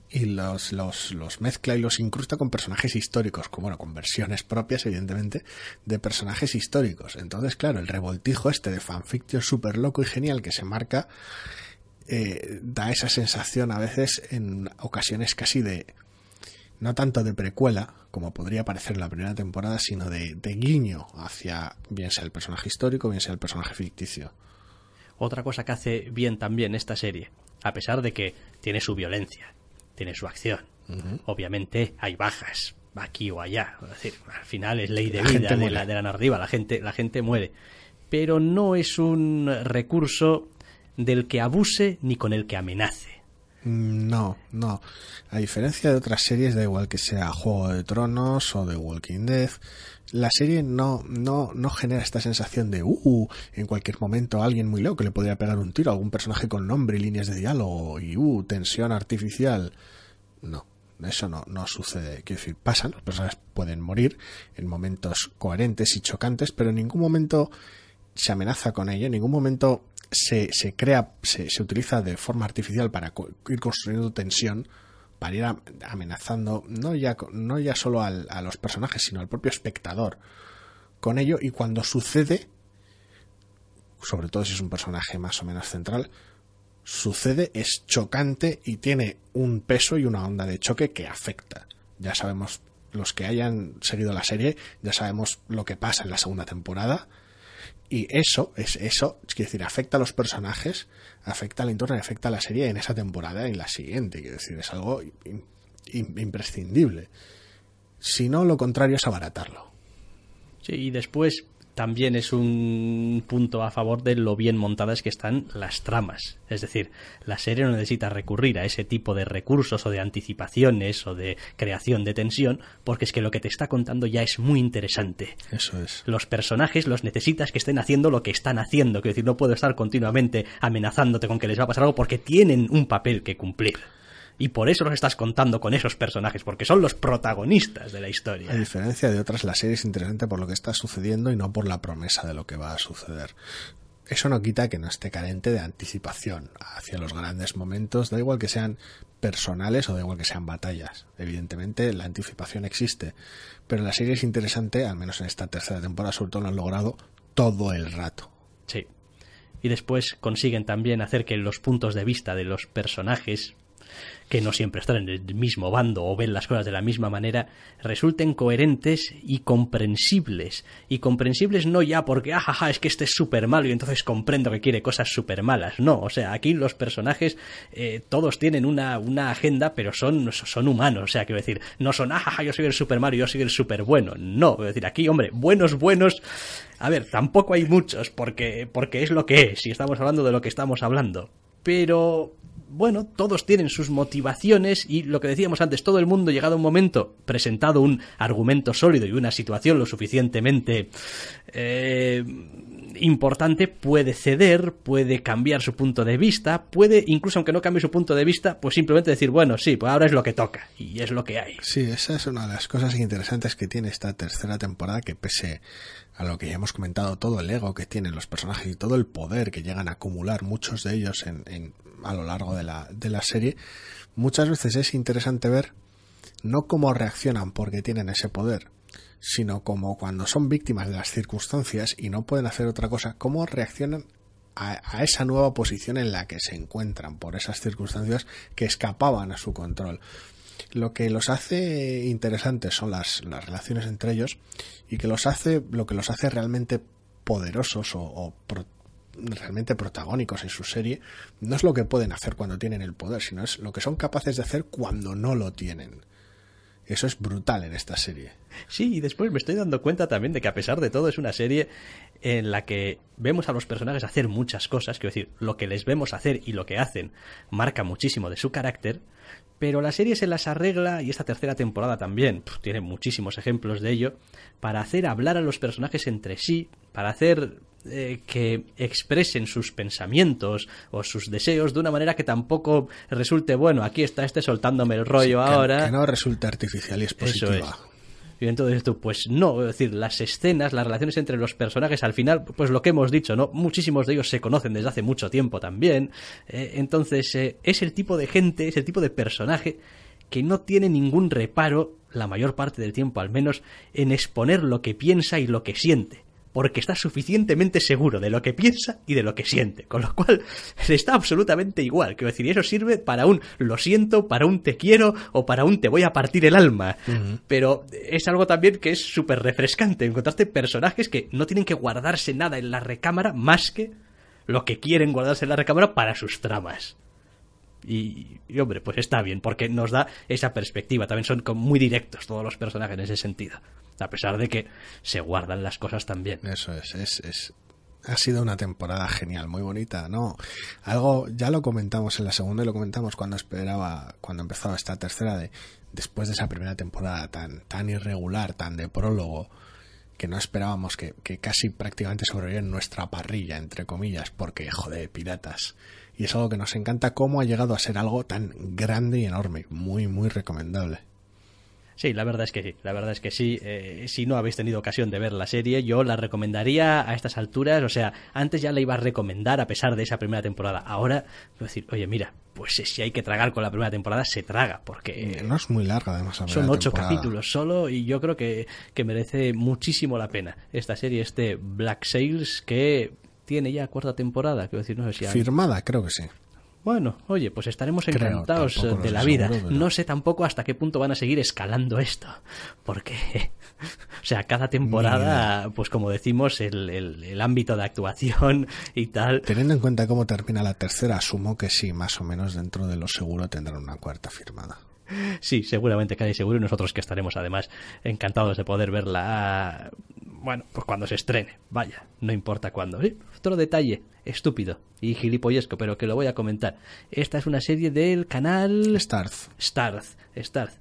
y los, los, mezcla y los incrusta con personajes históricos, como bueno, con versiones propias, evidentemente, de personajes históricos. Entonces, claro, el revoltijo este de fanfiction súper loco y genial que se marca eh, da esa sensación a veces en ocasiones casi de no tanto de precuela, como podría parecer en la primera temporada, sino de, de guiño hacia bien sea el personaje histórico, bien sea el personaje ficticio. Otra cosa que hace bien también esta serie, a pesar de que tiene su violencia, tiene su acción, obviamente hay bajas aquí o allá, es decir, al final es ley de La vida de la, de la narrativa, la gente, la gente muere, pero no es un recurso del que abuse ni con el que amenace. Mm, No, no. A diferencia de otras series, da igual que sea Juego de Tronos o The Walking Dead, la serie no, no, no genera esta sensación de, uh, en cualquier momento alguien muy loco le podría pegar un tiro a algún personaje con nombre y líneas de diálogo y, uh, tensión artificial. No, eso no, no sucede. Quiero decir, pasan, los personajes pueden morir en momentos coherentes y chocantes, pero en ningún momento se amenaza con ello, en ningún momento se, se crea, se, se utiliza de forma artificial para ir construyendo tensión, amenazando no ya, no ya solo a los personajes, sino al propio espectador con ello, y cuando sucede, sobre todo si es un personaje más o menos central, sucede, es chocante y tiene un peso y una onda de choque que afecta. Ya sabemos los que hayan seguido la serie ya sabemos lo que pasa en la segunda temporada y eso es eso es decir afecta a los personajes afecta al entorno afecta a la serie en esa temporada y en la siguiente. Quiero decir es algo imprescindible. Si no lo contrario es abaratarlo. Sí y después también es un punto a favor de lo bien montadas que están las tramas. Es decir, la serie no necesita recurrir a ese tipo de recursos o de anticipaciones o de creación de tensión, porque es que lo que te está contando ya es muy interesante. Eso es. Los personajes los necesitas que estén haciendo lo que están haciendo. Quiero decir, no puedo estar continuamente amenazándote con que les va a pasar algo porque tienen un papel que cumplir y por eso los estás contando con esos personajes, porque son los protagonistas de la historia. A diferencia de otras, la serie es interesante por lo que está sucediendo y no por la promesa de lo que va a suceder. Eso no quita que no esté carente de anticipación hacia los grandes momentos, da igual que sean personales o da igual que sean batallas. Evidentemente la anticipación existe, pero la serie es interesante, al menos en esta tercera temporada, sobre todo lo han logrado todo el rato. Sí. Y después consiguen también hacer que los puntos de vista de los personajes que no siempre están en el mismo bando o ven las cosas de la misma manera, resulten coherentes y comprensibles. Y comprensibles no ya porque, ajaja, es que este es súper malo y entonces comprendo que quiere cosas súper malas. No, o sea, aquí los personajes eh, todos tienen una, una agenda, pero son, son humanos. O sea, quiero decir, no son, ajaja, yo soy el súper malo yo soy el súper bueno. No, quiero decir, aquí, hombre, buenos, buenos. A ver, tampoco hay muchos porque, porque es lo que es y estamos hablando de lo que estamos hablando. Pero bueno, todos tienen sus motivaciones y lo que decíamos antes, todo el mundo llegado a un momento presentado un argumento sólido y una situación lo suficientemente eh, importante puede ceder, puede cambiar su punto de vista, puede, incluso aunque no cambie su punto de vista, pues simplemente decir, bueno, sí, pues ahora es lo que toca y es lo que hay. Sí, esa es una de las cosas interesantes que tiene esta tercera temporada, que pese a lo que ya hemos comentado, todo el ego que tienen los personajes y todo el poder que llegan a acumular muchos de ellos en, a lo largo de la, de la serie, muchas veces es interesante ver no cómo reaccionan porque tienen ese poder, sino como cuando son víctimas de las circunstancias y no pueden hacer otra cosa, cómo reaccionan a, esa nueva posición en la que se encuentran por esas circunstancias que escapaban a su control. Lo que los hace interesantes son las, las relaciones entre ellos y que los hace, lo que los hace realmente poderosos o, o realmente protagónicos en su serie no es lo que pueden hacer cuando tienen el poder, sino es lo que son capaces de hacer cuando no lo tienen. Eso es brutal en esta serie. Sí, y después me estoy dando cuenta también de que a pesar de todo es una serie en la que vemos a los personajes hacer muchas cosas, quiero decir, lo que les vemos hacer y lo que hacen marca muchísimo de su carácter, pero la serie se las arregla, y esta tercera temporada también, tiene muchísimos ejemplos de ello, para hacer hablar a los personajes entre sí, para hacer eh, que expresen sus pensamientos o sus deseos de una manera que tampoco resulte, bueno, aquí está este soltándome el rollo ahora. Que no resulte artificial y es positiva. Y entonces tú, pues no, es decir, las escenas, las relaciones entre los personajes, al final, pues lo que hemos dicho, ¿no? Muchísimos de ellos se conocen desde hace mucho tiempo también. Eh, entonces, eh, es el tipo de gente, es el tipo de personaje que no tiene ningún reparo, la mayor parte del tiempo al menos, en exponer lo que piensa y lo que siente porque está suficientemente seguro de lo que piensa y de lo que siente, con lo cual le está absolutamente igual. Quiero decir, eso sirve para un lo siento, para un te quiero o para un te voy a partir el alma. Pero es algo también que es súper refrescante, encontrarte personajes que no tienen que guardarse nada en la recámara más que lo que quieren guardarse en la recámara para sus tramas. Y, hombre, pues está bien, porque nos da esa perspectiva. También son muy directos todos los personajes en ese sentido. A pesar de que se guardan las cosas también. Eso es, es, es ha sido una temporada genial, muy bonita, ¿no? Algo, ya lo comentamos en la segunda y lo comentamos cuando esperaba, cuando empezaba esta tercera de, después de esa primera temporada tan, tan irregular, tan de prólogo, que no esperábamos que, que casi prácticamente sobreviviera en nuestra parrilla, entre comillas, porque, joder, piratas y es algo que nos encanta cómo ha llegado a ser algo tan grande y enorme, muy, muy recomendable. Sí, la verdad es que sí, la verdad es que sí. Eh, si no habéis tenido ocasión de ver la serie, yo la recomendaría a estas alturas. O sea, antes ya la iba a recomendar a pesar de esa primera temporada. Ahora, decir, oye, mira, pues si hay que tragar con la primera temporada, se traga, porque... No es muy larga, además. son ocho capítulos solo y yo creo que, que merece muchísimo la pena esta serie, este Black Sails, que tiene ya cuarta temporada, quiero decir, no sé si Firmada, creo que sí. Bueno, oye, pues estaremos encantados de la vida. seguro, pero- No sé tampoco hasta qué punto van a seguir escalando esto. Porque, o sea, cada temporada, pues como decimos, el, el- el ámbito de actuación y tal. Teniendo en cuenta cómo termina la tercera, asumo que sí, más o menos dentro de lo seguro tendrán una cuarta firmada. Sí, seguramente casi seguro y nosotros que estaremos además encantados de poder verla, bueno, pues cuando se estrene, vaya, no importa cuándo. Sí, otro detalle, estúpido y gilipollesco, pero que lo voy a comentar. Esta es una serie del canal Starz. Starz, Starz.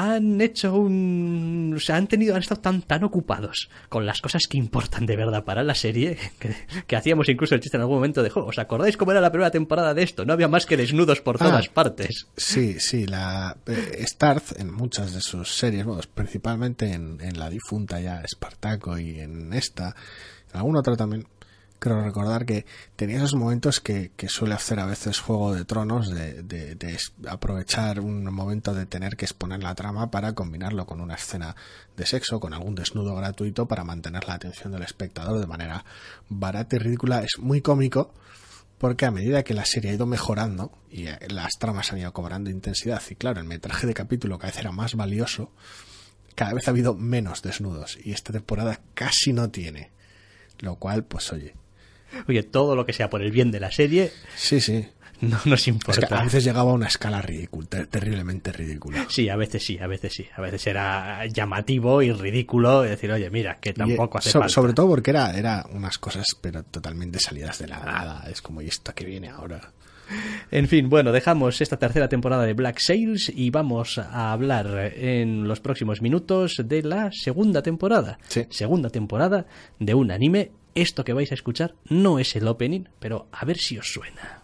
Han hecho un... O sea, han tenido... Han estado tan, tan ocupados con las cosas que importan de verdad para la serie que, que hacíamos incluso el chiste en algún momento de... "Jo, ¿Os acordáis cómo era la primera temporada de esto? No había más que desnudos por Ah. todas partes. Sí, sí, la eh, Starz en muchas de sus series, bueno, principalmente en, en la difunta ya Espartaco y en esta, en alguna otra también, creo recordar que tenía esos momentos que, suele hacer a veces Juego de Tronos de, de- de aprovechar un momento de tener que exponer la trama para combinarlo con una escena de sexo, con algún desnudo gratuito para mantener la atención del espectador de manera barata y ridícula. Es muy cómico porque a medida que la serie ha ido mejorando y eh, las tramas han ido cobrando intensidad y claro, el metraje de capítulo cada vez era más valioso, cada vez ha habido menos desnudos y esta temporada casi no tiene. Lo cual, pues oye, Oye, todo lo que sea por el bien de la serie sí, sí. no nos Es que importa. a veces llegaba a una escala ridícula, ter- terriblemente ridícula. Sí, a veces sí, a veces sí. A veces era llamativo y ridículo decir, oye, mira, que tampoco Y, hace so- falta. Sobre todo porque era, era unas cosas, pero totalmente salidas de la nada. Es como, ¿y esto que viene ahora? En fin, bueno, dejamos esta tercera temporada de Black Sails y vamos a hablar en los próximos minutos de la segunda temporada. Sí. Segunda temporada de un anime. Esto que vais a escuchar no es el opening, pero a ver si os suena.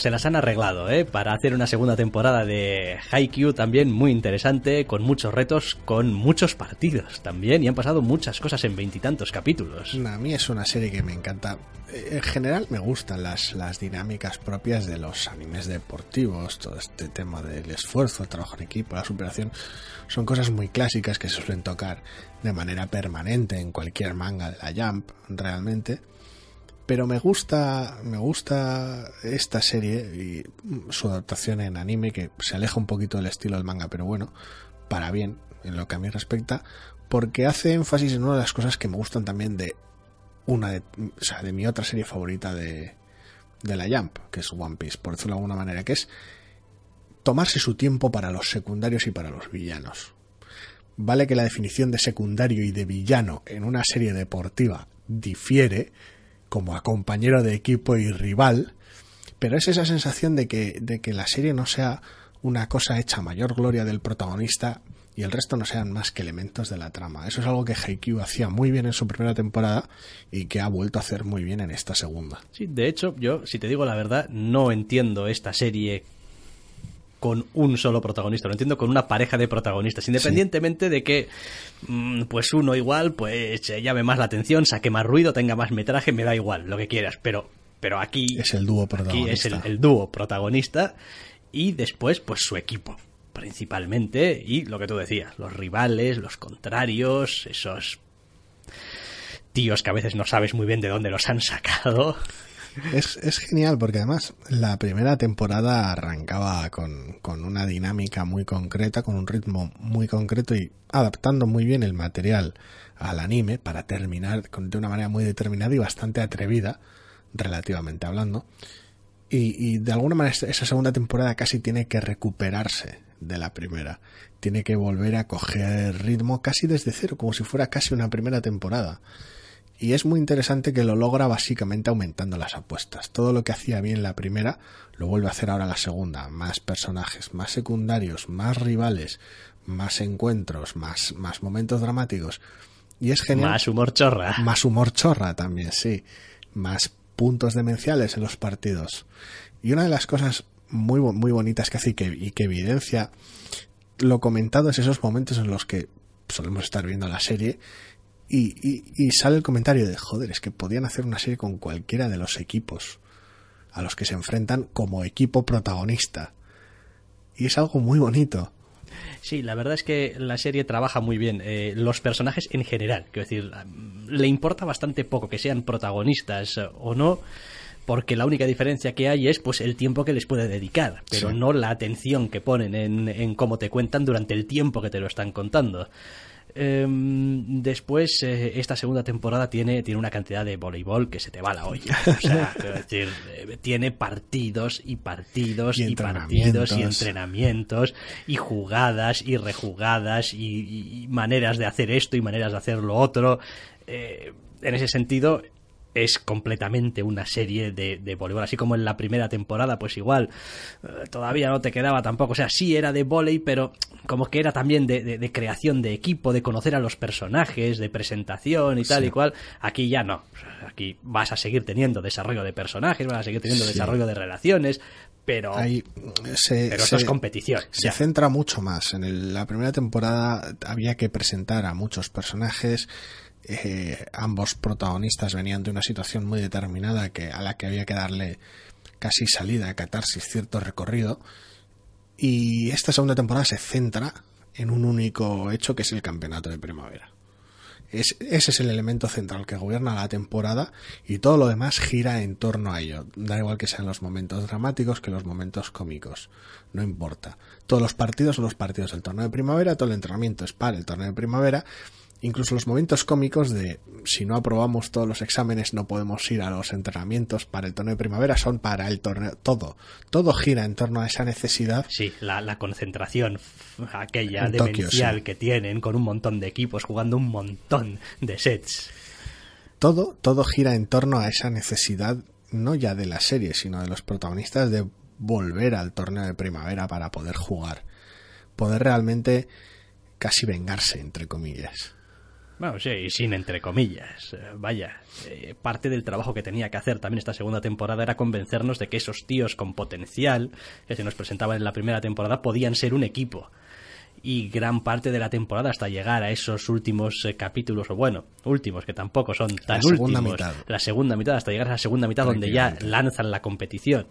Se las han arreglado, ¿eh? Para hacer una segunda temporada de Haikyuu también muy interesante, con muchos retos, con muchos partidos también, y han pasado muchas cosas en veintitantos capítulos. A mí es una serie que me encanta. Eh, En general me gustan las, las dinámicas propias de los animes deportivos, todo este tema del esfuerzo, el trabajo en equipo, la superación. Son cosas muy clásicas que se suelen tocar de manera permanente en cualquier manga de la Jump, realmente. Pero me gusta, me gusta esta serie y su adaptación en anime que se aleja un poquito del estilo del manga, pero bueno, para bien en lo que a mí respecta, porque hace énfasis en una de las cosas que me gustan también de una de, o sea, de mi otra serie favorita de, de la Jump, que es One Piece, por decirlo de alguna manera, que es tomarse su tiempo para los secundarios y para los villanos. Vale que la definición de secundario y de villano en una serie deportiva difiere, como a compañero de equipo y rival, pero es esa sensación de que, de que la serie no sea una cosa hecha a mayor gloria del protagonista y el resto no sean más que elementos de la trama. Eso es algo que Haikyuu hacía muy bien en su primera temporada y que ha vuelto a hacer muy bien en esta segunda. Sí, de hecho, yo, si te digo la verdad, no entiendo esta serie con un solo protagonista, lo entiendo con una pareja de protagonistas, independientemente de que mm, pues uno igual pues eh, llame más la atención, saque más ruido, tenga más metraje, me da igual, lo que quieras, pero pero aquí Es el dúo aquí protagonista. es el, el dúo protagonista y después pues su equipo principalmente y lo que tú decías, los rivales, los contrarios, esos tíos que a veces no sabes muy bien de dónde los han sacado. Es, es genial porque además la primera temporada arrancaba con, con una dinámica muy concreta, con un ritmo muy concreto y adaptando muy bien el material al anime para terminar de una manera muy determinada y bastante atrevida, relativamente hablando. Y, y de alguna manera esa- esa segunda temporada casi tiene que recuperarse de la primera. Tiene que volver a coger ritmo casi desde cero, como si fuera casi una primera temporada. Y es muy interesante que lo logra básicamente aumentando las apuestas. Todo lo que hacía bien la primera lo vuelve a hacer ahora la segunda. Más personajes, más secundarios, más rivales, más encuentros, más, más momentos dramáticos. Y es genial. Más humor chorra. Más humor chorra también, sí. Más puntos demenciales en los partidos. Y una de las cosas muy, muy bonitas que hace y que, y que evidencia lo comentado es esos momentos en los que solemos estar viendo la serie y, y, sale el comentario de joder, es que podían hacer una serie con cualquiera de los equipos a los que se enfrentan como equipo protagonista. Y es algo muy bonito. Sí, la verdad es que la serie trabaja muy bien. Eh, los personajes en general, quiero decir, le importa bastante poco que sean protagonistas o no porque la única diferencia que hay es pues el tiempo que les puede dedicar, pero no la atención que ponen en, en cómo te cuentan durante el tiempo que te lo están contando. Em, después, eh, esta segunda temporada tiene, tiene una cantidad de voleibol que se te va a la olla. O sea, decir, eh, tiene partidos y partidos y, partidos y entrenamientos y jugadas y rejugadas y, maneras de hacer esto y maneras de hacer lo otro. Eh, en ese sentido, es completamente una serie de, de voleibol, así como en la primera temporada, pues igual eh, todavía no te quedaba tampoco, o sea, sí era de volei, pero como que era también de, creación de equipo, de conocer a los personajes, de presentación y tal y cual, aquí ya no, aquí vas a seguir teniendo desarrollo de personajes, vas a seguir teniendo desarrollo de relaciones, pero, se, pero eso es competición. Se centra mucho más. En la primera temporada había que presentar a muchos personajes, eh, ambos protagonistas venían de una situación muy determinada que, a la que había que darle casi salida, catarsis, cierto recorrido. Y esta segunda temporada se centra en un único hecho que es el campeonato de primavera. ese es el elemento central que gobierna la temporada y todo lo demás gira en torno a ello. Da igual que sean los momentos dramáticos que los momentos cómicos. No importa. Todos los partidos son los partidos del torneo de primavera, todo el entrenamiento es para el torneo de primavera incluso los momentos cómicos de si no aprobamos todos los exámenes no podemos ir a los entrenamientos para el torneo de primavera son para el torneo todo todo gira en torno a esa necesidad. Sí la, concentración aquella demencial que tienen con un montón de equipos jugando un montón de sets. Todo todo gira en torno a esa necesidad no ya de la serie sino de los protagonistas de volver al torneo de primavera para poder jugar. Poder realmente casi vengarse entre comillas bueno, sí, sin entre comillas. Eh, vaya, eh, parte del trabajo que tenía que hacer también esta segunda temporada era convencernos de que esos tíos con potencial que se nos presentaban en la primera temporada podían ser un equipo. Y gran parte de la temporada hasta llegar a esos últimos eh, capítulos, o bueno, últimos, que tampoco son tan la segunda Mitad. La segunda mitad, hasta llegar a la segunda mitad donde ya lanzan la competición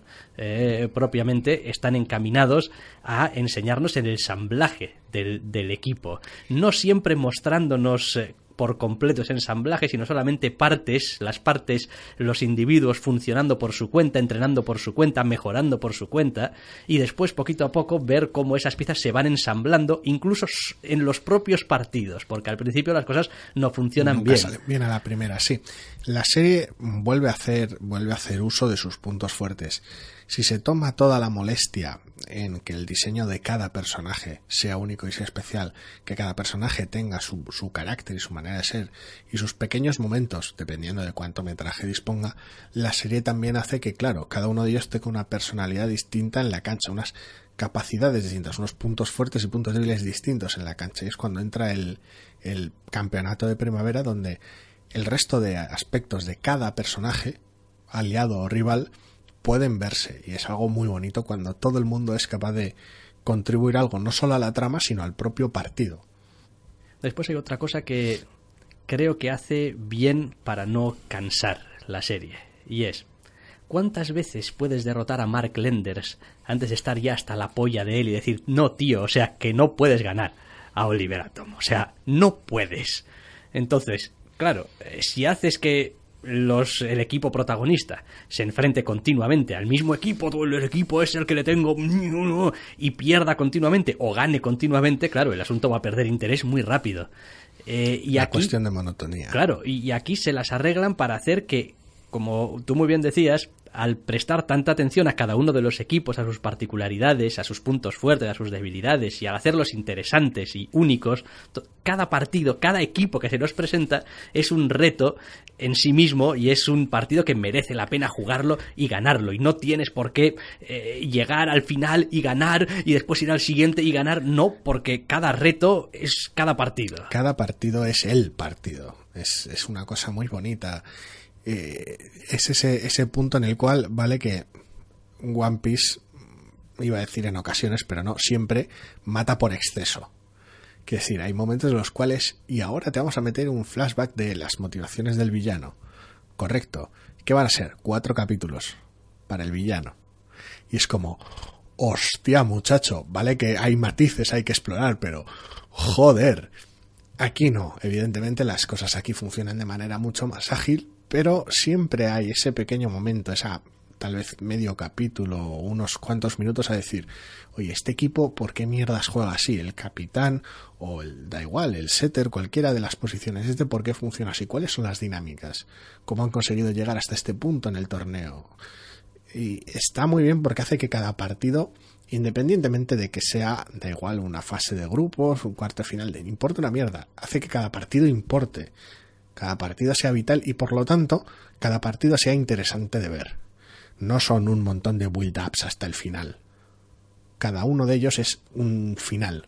propiamente, están encaminados a enseñarnos el ensamblaje del, del equipo. No siempre mostrándonos por completo ese ensamblaje, sino solamente partes, las partes, los individuos funcionando por su cuenta, entrenando por su cuenta, mejorando por su cuenta, y después poquito a poco ver cómo esas piezas se van ensamblando, incluso en los propios partidos, porque al principio las cosas no funcionan bien. bien a la primera, sí. La serie vuelve a hacer, vuelve a hacer uso de sus puntos fuertes. Si se toma toda la molestia en que el diseño de cada personaje sea único y sea especial, que cada personaje tenga su, carácter y su manera de ser y sus pequeños momentos, dependiendo de cuánto metraje disponga, la serie también hace que, claro, cada uno de ellos tenga una personalidad distinta en la cancha, unas capacidades distintas, unos puntos fuertes y puntos débiles distintos en la cancha. Y es cuando entra el campeonato de primavera donde el resto de aspectos de cada personaje, aliado o rival, pueden verse y es algo muy bonito cuando todo el mundo es capaz de contribuir algo no solo a la trama sino al propio partido. Después hay otra cosa que creo que hace bien para no cansar la serie y es ¿Cuántas veces puedes derrotar a Mark Lenders antes de estar ya hasta la polla de él y decir, no, tío, o sea, que no puedes ganar a Oliver Atom? O sea, no puedes. Entonces, claro, eh, si haces que los, el equipo protagonista se enfrente continuamente al mismo equipo, todo el equipo es el que le tengo y pierda continuamente o gane continuamente, claro, el asunto va a perder interés muy rápido. Eh, y La cuestión de monotonía. Claro, y, aquí se las arreglan para hacer que, como tú muy bien decías, al prestar tanta atención a cada uno de los equipos, a sus particularidades, a sus puntos fuertes, a sus debilidades y al hacerlos interesantes y únicos, cada partido, cada equipo que se nos presenta es un reto en sí mismo y es un partido que merece la pena jugarlo y ganarlo. Y no tienes por qué eh, llegar al final y ganar y después ir al siguiente y ganar, no, porque cada reto es cada partido. Cada partido es el partido. Es, es una cosa muy bonita. Eh, es ese, ese punto en el cual vale que One Piece, iba a decir en ocasiones, pero no, siempre mata por exceso. Es decir, hay momentos en los cuales, y ahora te vamos a meter un flashback de las motivaciones del villano. Correcto. ¿Qué van a ser? Cuatro capítulos para el villano. Y es como, hostia muchacho, vale que hay matices, hay que explorar, pero joder. Aquí no, evidentemente las cosas aquí funcionan de manera mucho más ágil, pero siempre hay ese pequeño momento, esa tal vez medio capítulo o unos cuantos minutos a decir, oye, este equipo, ¿por qué mierdas juega así? El capitán o el, da igual, el setter, cualquiera de las posiciones, este, ¿por qué funciona así? ¿Cuáles son las dinámicas? ¿Cómo han conseguido llegar hasta este punto en el torneo? Y está muy bien porque hace que cada partido, independientemente de que sea, da igual, una fase de grupos, un cuarto final, de, importa una mierda, hace que cada partido importe cada partido sea vital y por lo tanto cada partido sea interesante de ver. No son un montón de build-ups hasta el final. Cada uno de ellos es un final.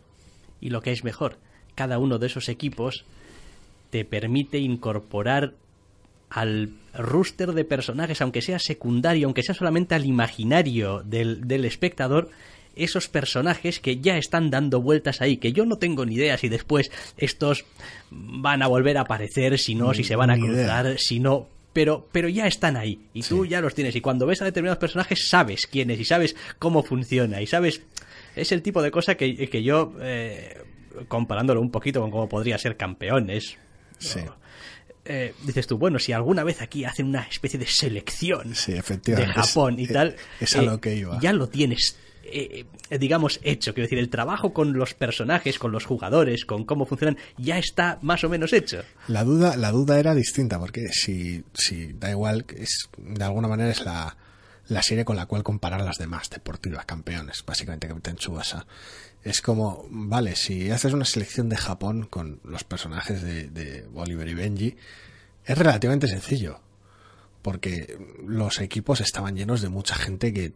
Y lo que es mejor, cada uno de esos equipos te permite incorporar al rooster de personajes, aunque sea secundario, aunque sea solamente al imaginario del, del espectador, esos personajes que ya están dando vueltas ahí, que yo no tengo ni idea si después estos van a volver a aparecer, si no, si se van a cruzar, si no, pero, pero ya están ahí y tú ya los tienes y cuando ves a determinados personajes sabes quiénes y sabes cómo funciona y sabes es el tipo de cosa que, que yo eh, comparándolo un poquito con cómo podría ser campeones eh, dices tú, bueno, si alguna vez aquí hacen una especie de selección de Japón y tal, es a lo que iba. ya lo tienes eh, digamos, hecho. Quiero decir, el trabajo con los personajes, con los jugadores, con cómo funcionan, ya está más o menos hecho. La duda, la duda era distinta, porque si, da igual, es, de alguna manera es la, la serie con la cual comparar las demás deportivas campeones, básicamente Capitán Chubasa. Es como, vale, si haces una selección de Japón con los personajes de, de Oliver y Benji, es relativamente sencillo, porque los equipos estaban llenos de mucha gente que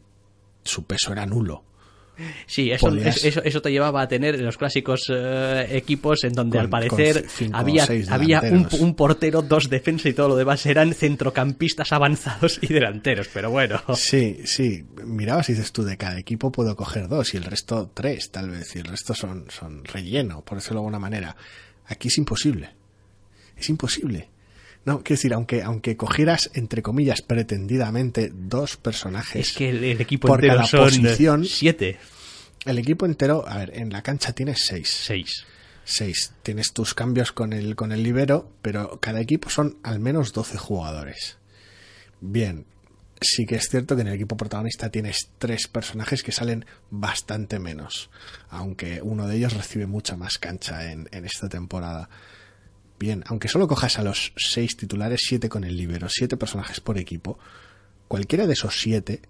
su peso era nulo. Sí, eso, eso, te llevaba a tener los clásicos eh, equipos en donde al parecer había, había un, portero, dos defensas y todo lo demás eran centrocampistas avanzados y delanteros, pero bueno. Sí, sí, mirabas y dices tú, de cada equipo puedo coger dos y el resto tres, tal vez, y el resto son, son relleno, por decirlo de alguna manera. Aquí es imposible. Es imposible. No, quiero decir, aunque, aunque cogieras, entre comillas, pretendidamente dos personajes. Es que el, equipo por entero cada son posición. Siete. El equipo entero, a ver, en la cancha tienes seis. Seis. Seis. Tienes tus cambios con el, con el libero, pero cada equipo son al menos doce jugadores. Bien, sí que es cierto que en el equipo protagonista tienes tres personajes que salen bastante menos, aunque uno de ellos recibe mucha más cancha en, en esta temporada. Bien, aunque solo cojas a los seis titulares, siete con el libero, siete personajes por equipo, cualquiera de esos siete,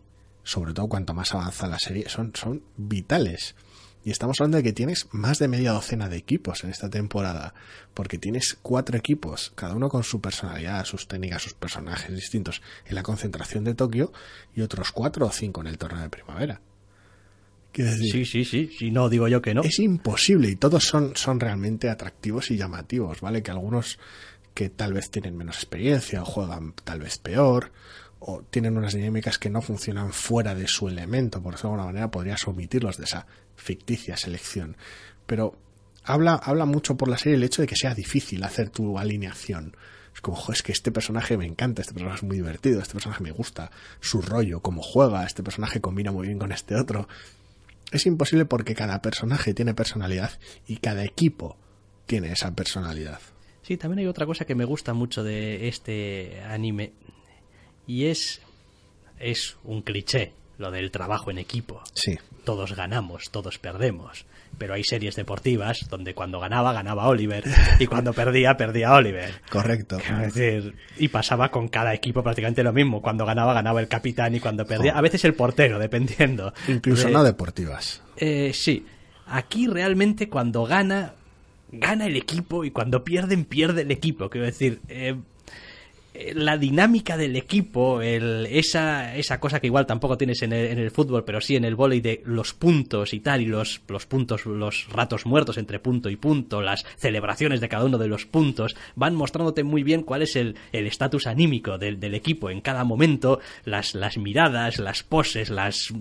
sobre todo cuanto más avanza la serie, son, son vitales. Y estamos hablando de que tienes más de media docena de equipos en esta temporada, porque tienes cuatro equipos, cada uno con su personalidad, sus técnicas, sus personajes distintos en la concentración de Tokio y otros cuatro o cinco en el torneo de primavera sí, sí, sí, sí, no digo yo que no. Es imposible y todos son, son realmente atractivos y llamativos, ¿vale? Que algunos que tal vez tienen menos experiencia o juegan tal vez peor o tienen unas dinámicas que no funcionan fuera de su elemento, por eso de alguna manera podrías omitirlos de esa ficticia selección. Pero habla, habla mucho por la serie el hecho de que sea difícil hacer tu alineación. Es como, es que este personaje me encanta, este personaje es muy divertido, este personaje me gusta, su rollo, cómo juega, este personaje combina muy bien con este otro es imposible porque cada personaje tiene personalidad y cada equipo tiene esa personalidad. Sí, también hay otra cosa que me gusta mucho de este anime y es es un cliché, lo del trabajo en equipo. Sí. Todos ganamos, todos perdemos. Pero hay series deportivas donde cuando ganaba, ganaba Oliver. Y cuando perdía, perdía Oliver. Correcto. Es decir, y pasaba con cada equipo prácticamente lo mismo. Cuando ganaba, ganaba el capitán y cuando perdía, a veces el portero, dependiendo. Incluso de- no deportivas. eh, sí. Aquí realmente cuando gana, gana el equipo y cuando pierden, pierde el equipo. Quiero decir, eh, la dinámica del equipo, el, esa, esa cosa que igual tampoco tienes en el, en el fútbol, pero sí en el vóley de los puntos y tal, y los, los puntos, los ratos muertos entre punto y punto, las celebraciones de cada uno de los puntos, van mostrándote muy bien cuál es el el estatus anímico del, del equipo en cada momento, las, las miradas, las poses, las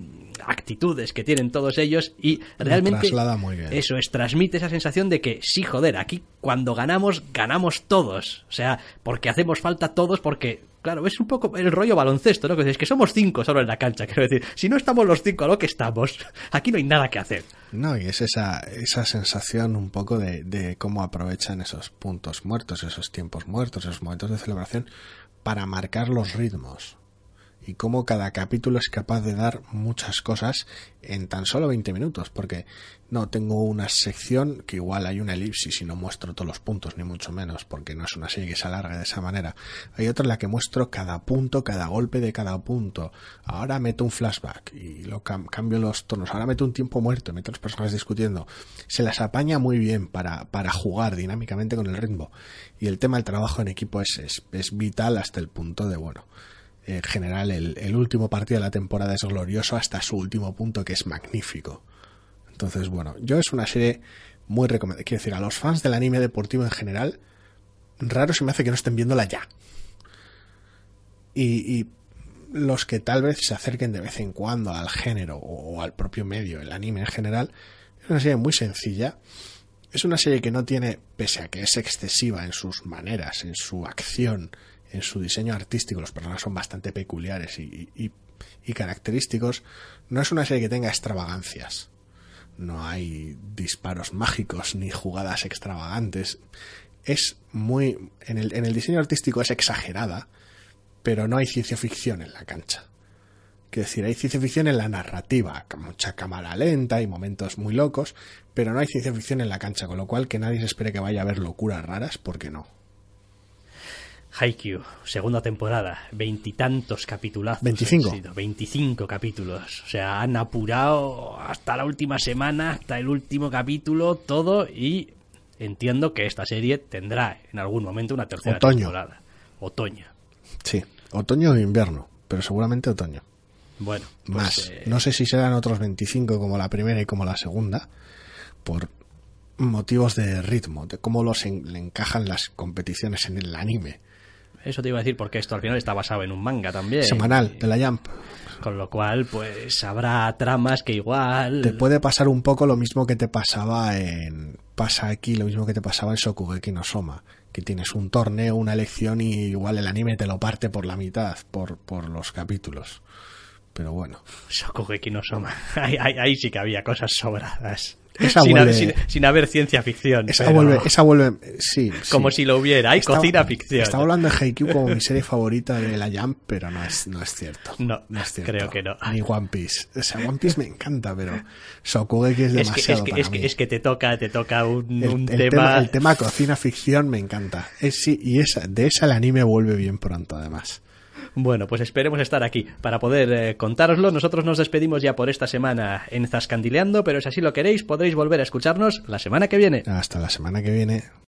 actitudes que tienen todos ellos, y realmente traslada muy bien. eso es, transmite esa sensación de que sí, joder, aquí cuando ganamos, ganamos todos. O sea, porque hacemos falta todos, porque, claro, es un poco el rollo baloncesto, ¿no? Que es que somos cinco solo en la cancha, quiero decir, si no estamos los cinco a lo que estamos, aquí no hay nada que hacer. No, y es esa, esa sensación un poco de, de cómo aprovechan esos puntos muertos, esos tiempos muertos, esos momentos de celebración para marcar los ritmos. Y cómo cada capítulo es capaz de dar muchas cosas en tan solo 20 minutos. Porque no tengo una sección que igual hay una elipsis y no muestro todos los puntos, ni mucho menos, porque no es una serie que se alargue de esa manera. Hay otra en la que muestro cada punto, cada golpe de cada punto. Ahora meto un flashback y lo cam- cambio los tonos. Ahora meto un tiempo muerto, meto a los personajes discutiendo. Se las apaña muy bien para, para jugar dinámicamente con el ritmo. Y el tema del trabajo en equipo es, es, es vital hasta el punto de, bueno, en general el, último partido de la temporada es glorioso hasta su último punto que es magnífico. Entonces, bueno, yo es una serie muy recomendable. Quiero decir, a los fans del anime deportivo en general, raro se me hace que no estén viéndola ya. Y, los que tal vez se acerquen de vez en cuando al género o al propio medio, el anime en general, es una serie muy sencilla. Es una serie que no tiene, pese a que es excesiva en sus maneras, en su acción, en su diseño artístico, los personajes son bastante peculiares y, característicos, no es una serie que tenga extravagancias. No hay disparos mágicos ni jugadas extravagantes. Es muy. En el, diseño artístico es exagerada, pero no hay ciencia ficción en la cancha. Quiero decir, hay ciencia ficción en la narrativa, mucha cámara lenta y momentos muy locos, pero no hay ciencia ficción en la cancha, con lo cual que nadie se espere que vaya a haber locuras raras, porque no. Haikyuu, segunda temporada, veintitantos capitulazos. 25. han sido, 25 capítulos. O sea, han apurado hasta la última semana, hasta el último capítulo, todo y entiendo que esta serie tendrá en algún momento una tercera Otoño. temporada. Otoño. Sí, otoño o invierno, pero seguramente otoño. Bueno, pues, Más. eh, No sé si serán otros 25 como la primera y como la segunda, por motivos de ritmo, de cómo los en- le encajan las competiciones en el anime. Eso te iba a decir porque esto al final está basado en un manga también. Semanal, de la Jump. Con lo cual, pues habrá tramas que igual... Te puede pasar un poco lo mismo que te pasaba en. Pasa aquí lo mismo que te pasaba en Shokugeki no Soma. Que tienes un torneo, una elección y igual el anime te lo parte por la mitad, por, por los capítulos. Pero bueno. Shokugeki no Soma. Ahí, ahí- ahí sí que había cosas sobradas. Esa sin, vuelve- haber, sin- sin haber ciencia ficción. Esa pero vuelve, esa vuelve, sí. Como sí. si lo hubiera. Hay Estaba- cocina ficción. Estaba hablando de Haikyuu como mi serie favorita de la Jump, pero no es, no es cierto. No, es cierto. creo que no. Ni One Piece. O sea, One Piece me encanta, pero Shokugeki es Es que, demasiado es, que, para es, que, mí. es que te toca, te toca un, el, un el tema... tema, el tema cocina ficción me encanta. Es, sí, y esa, de esa el anime vuelve bien pronto, además. Bueno, pues esperemos estar aquí para poder eh, contároslo. Nosotros nos despedimos ya por esta semana en Zascandileando, pero si así lo queréis, podréis volver a escucharnos la semana que viene. Hasta la semana que viene.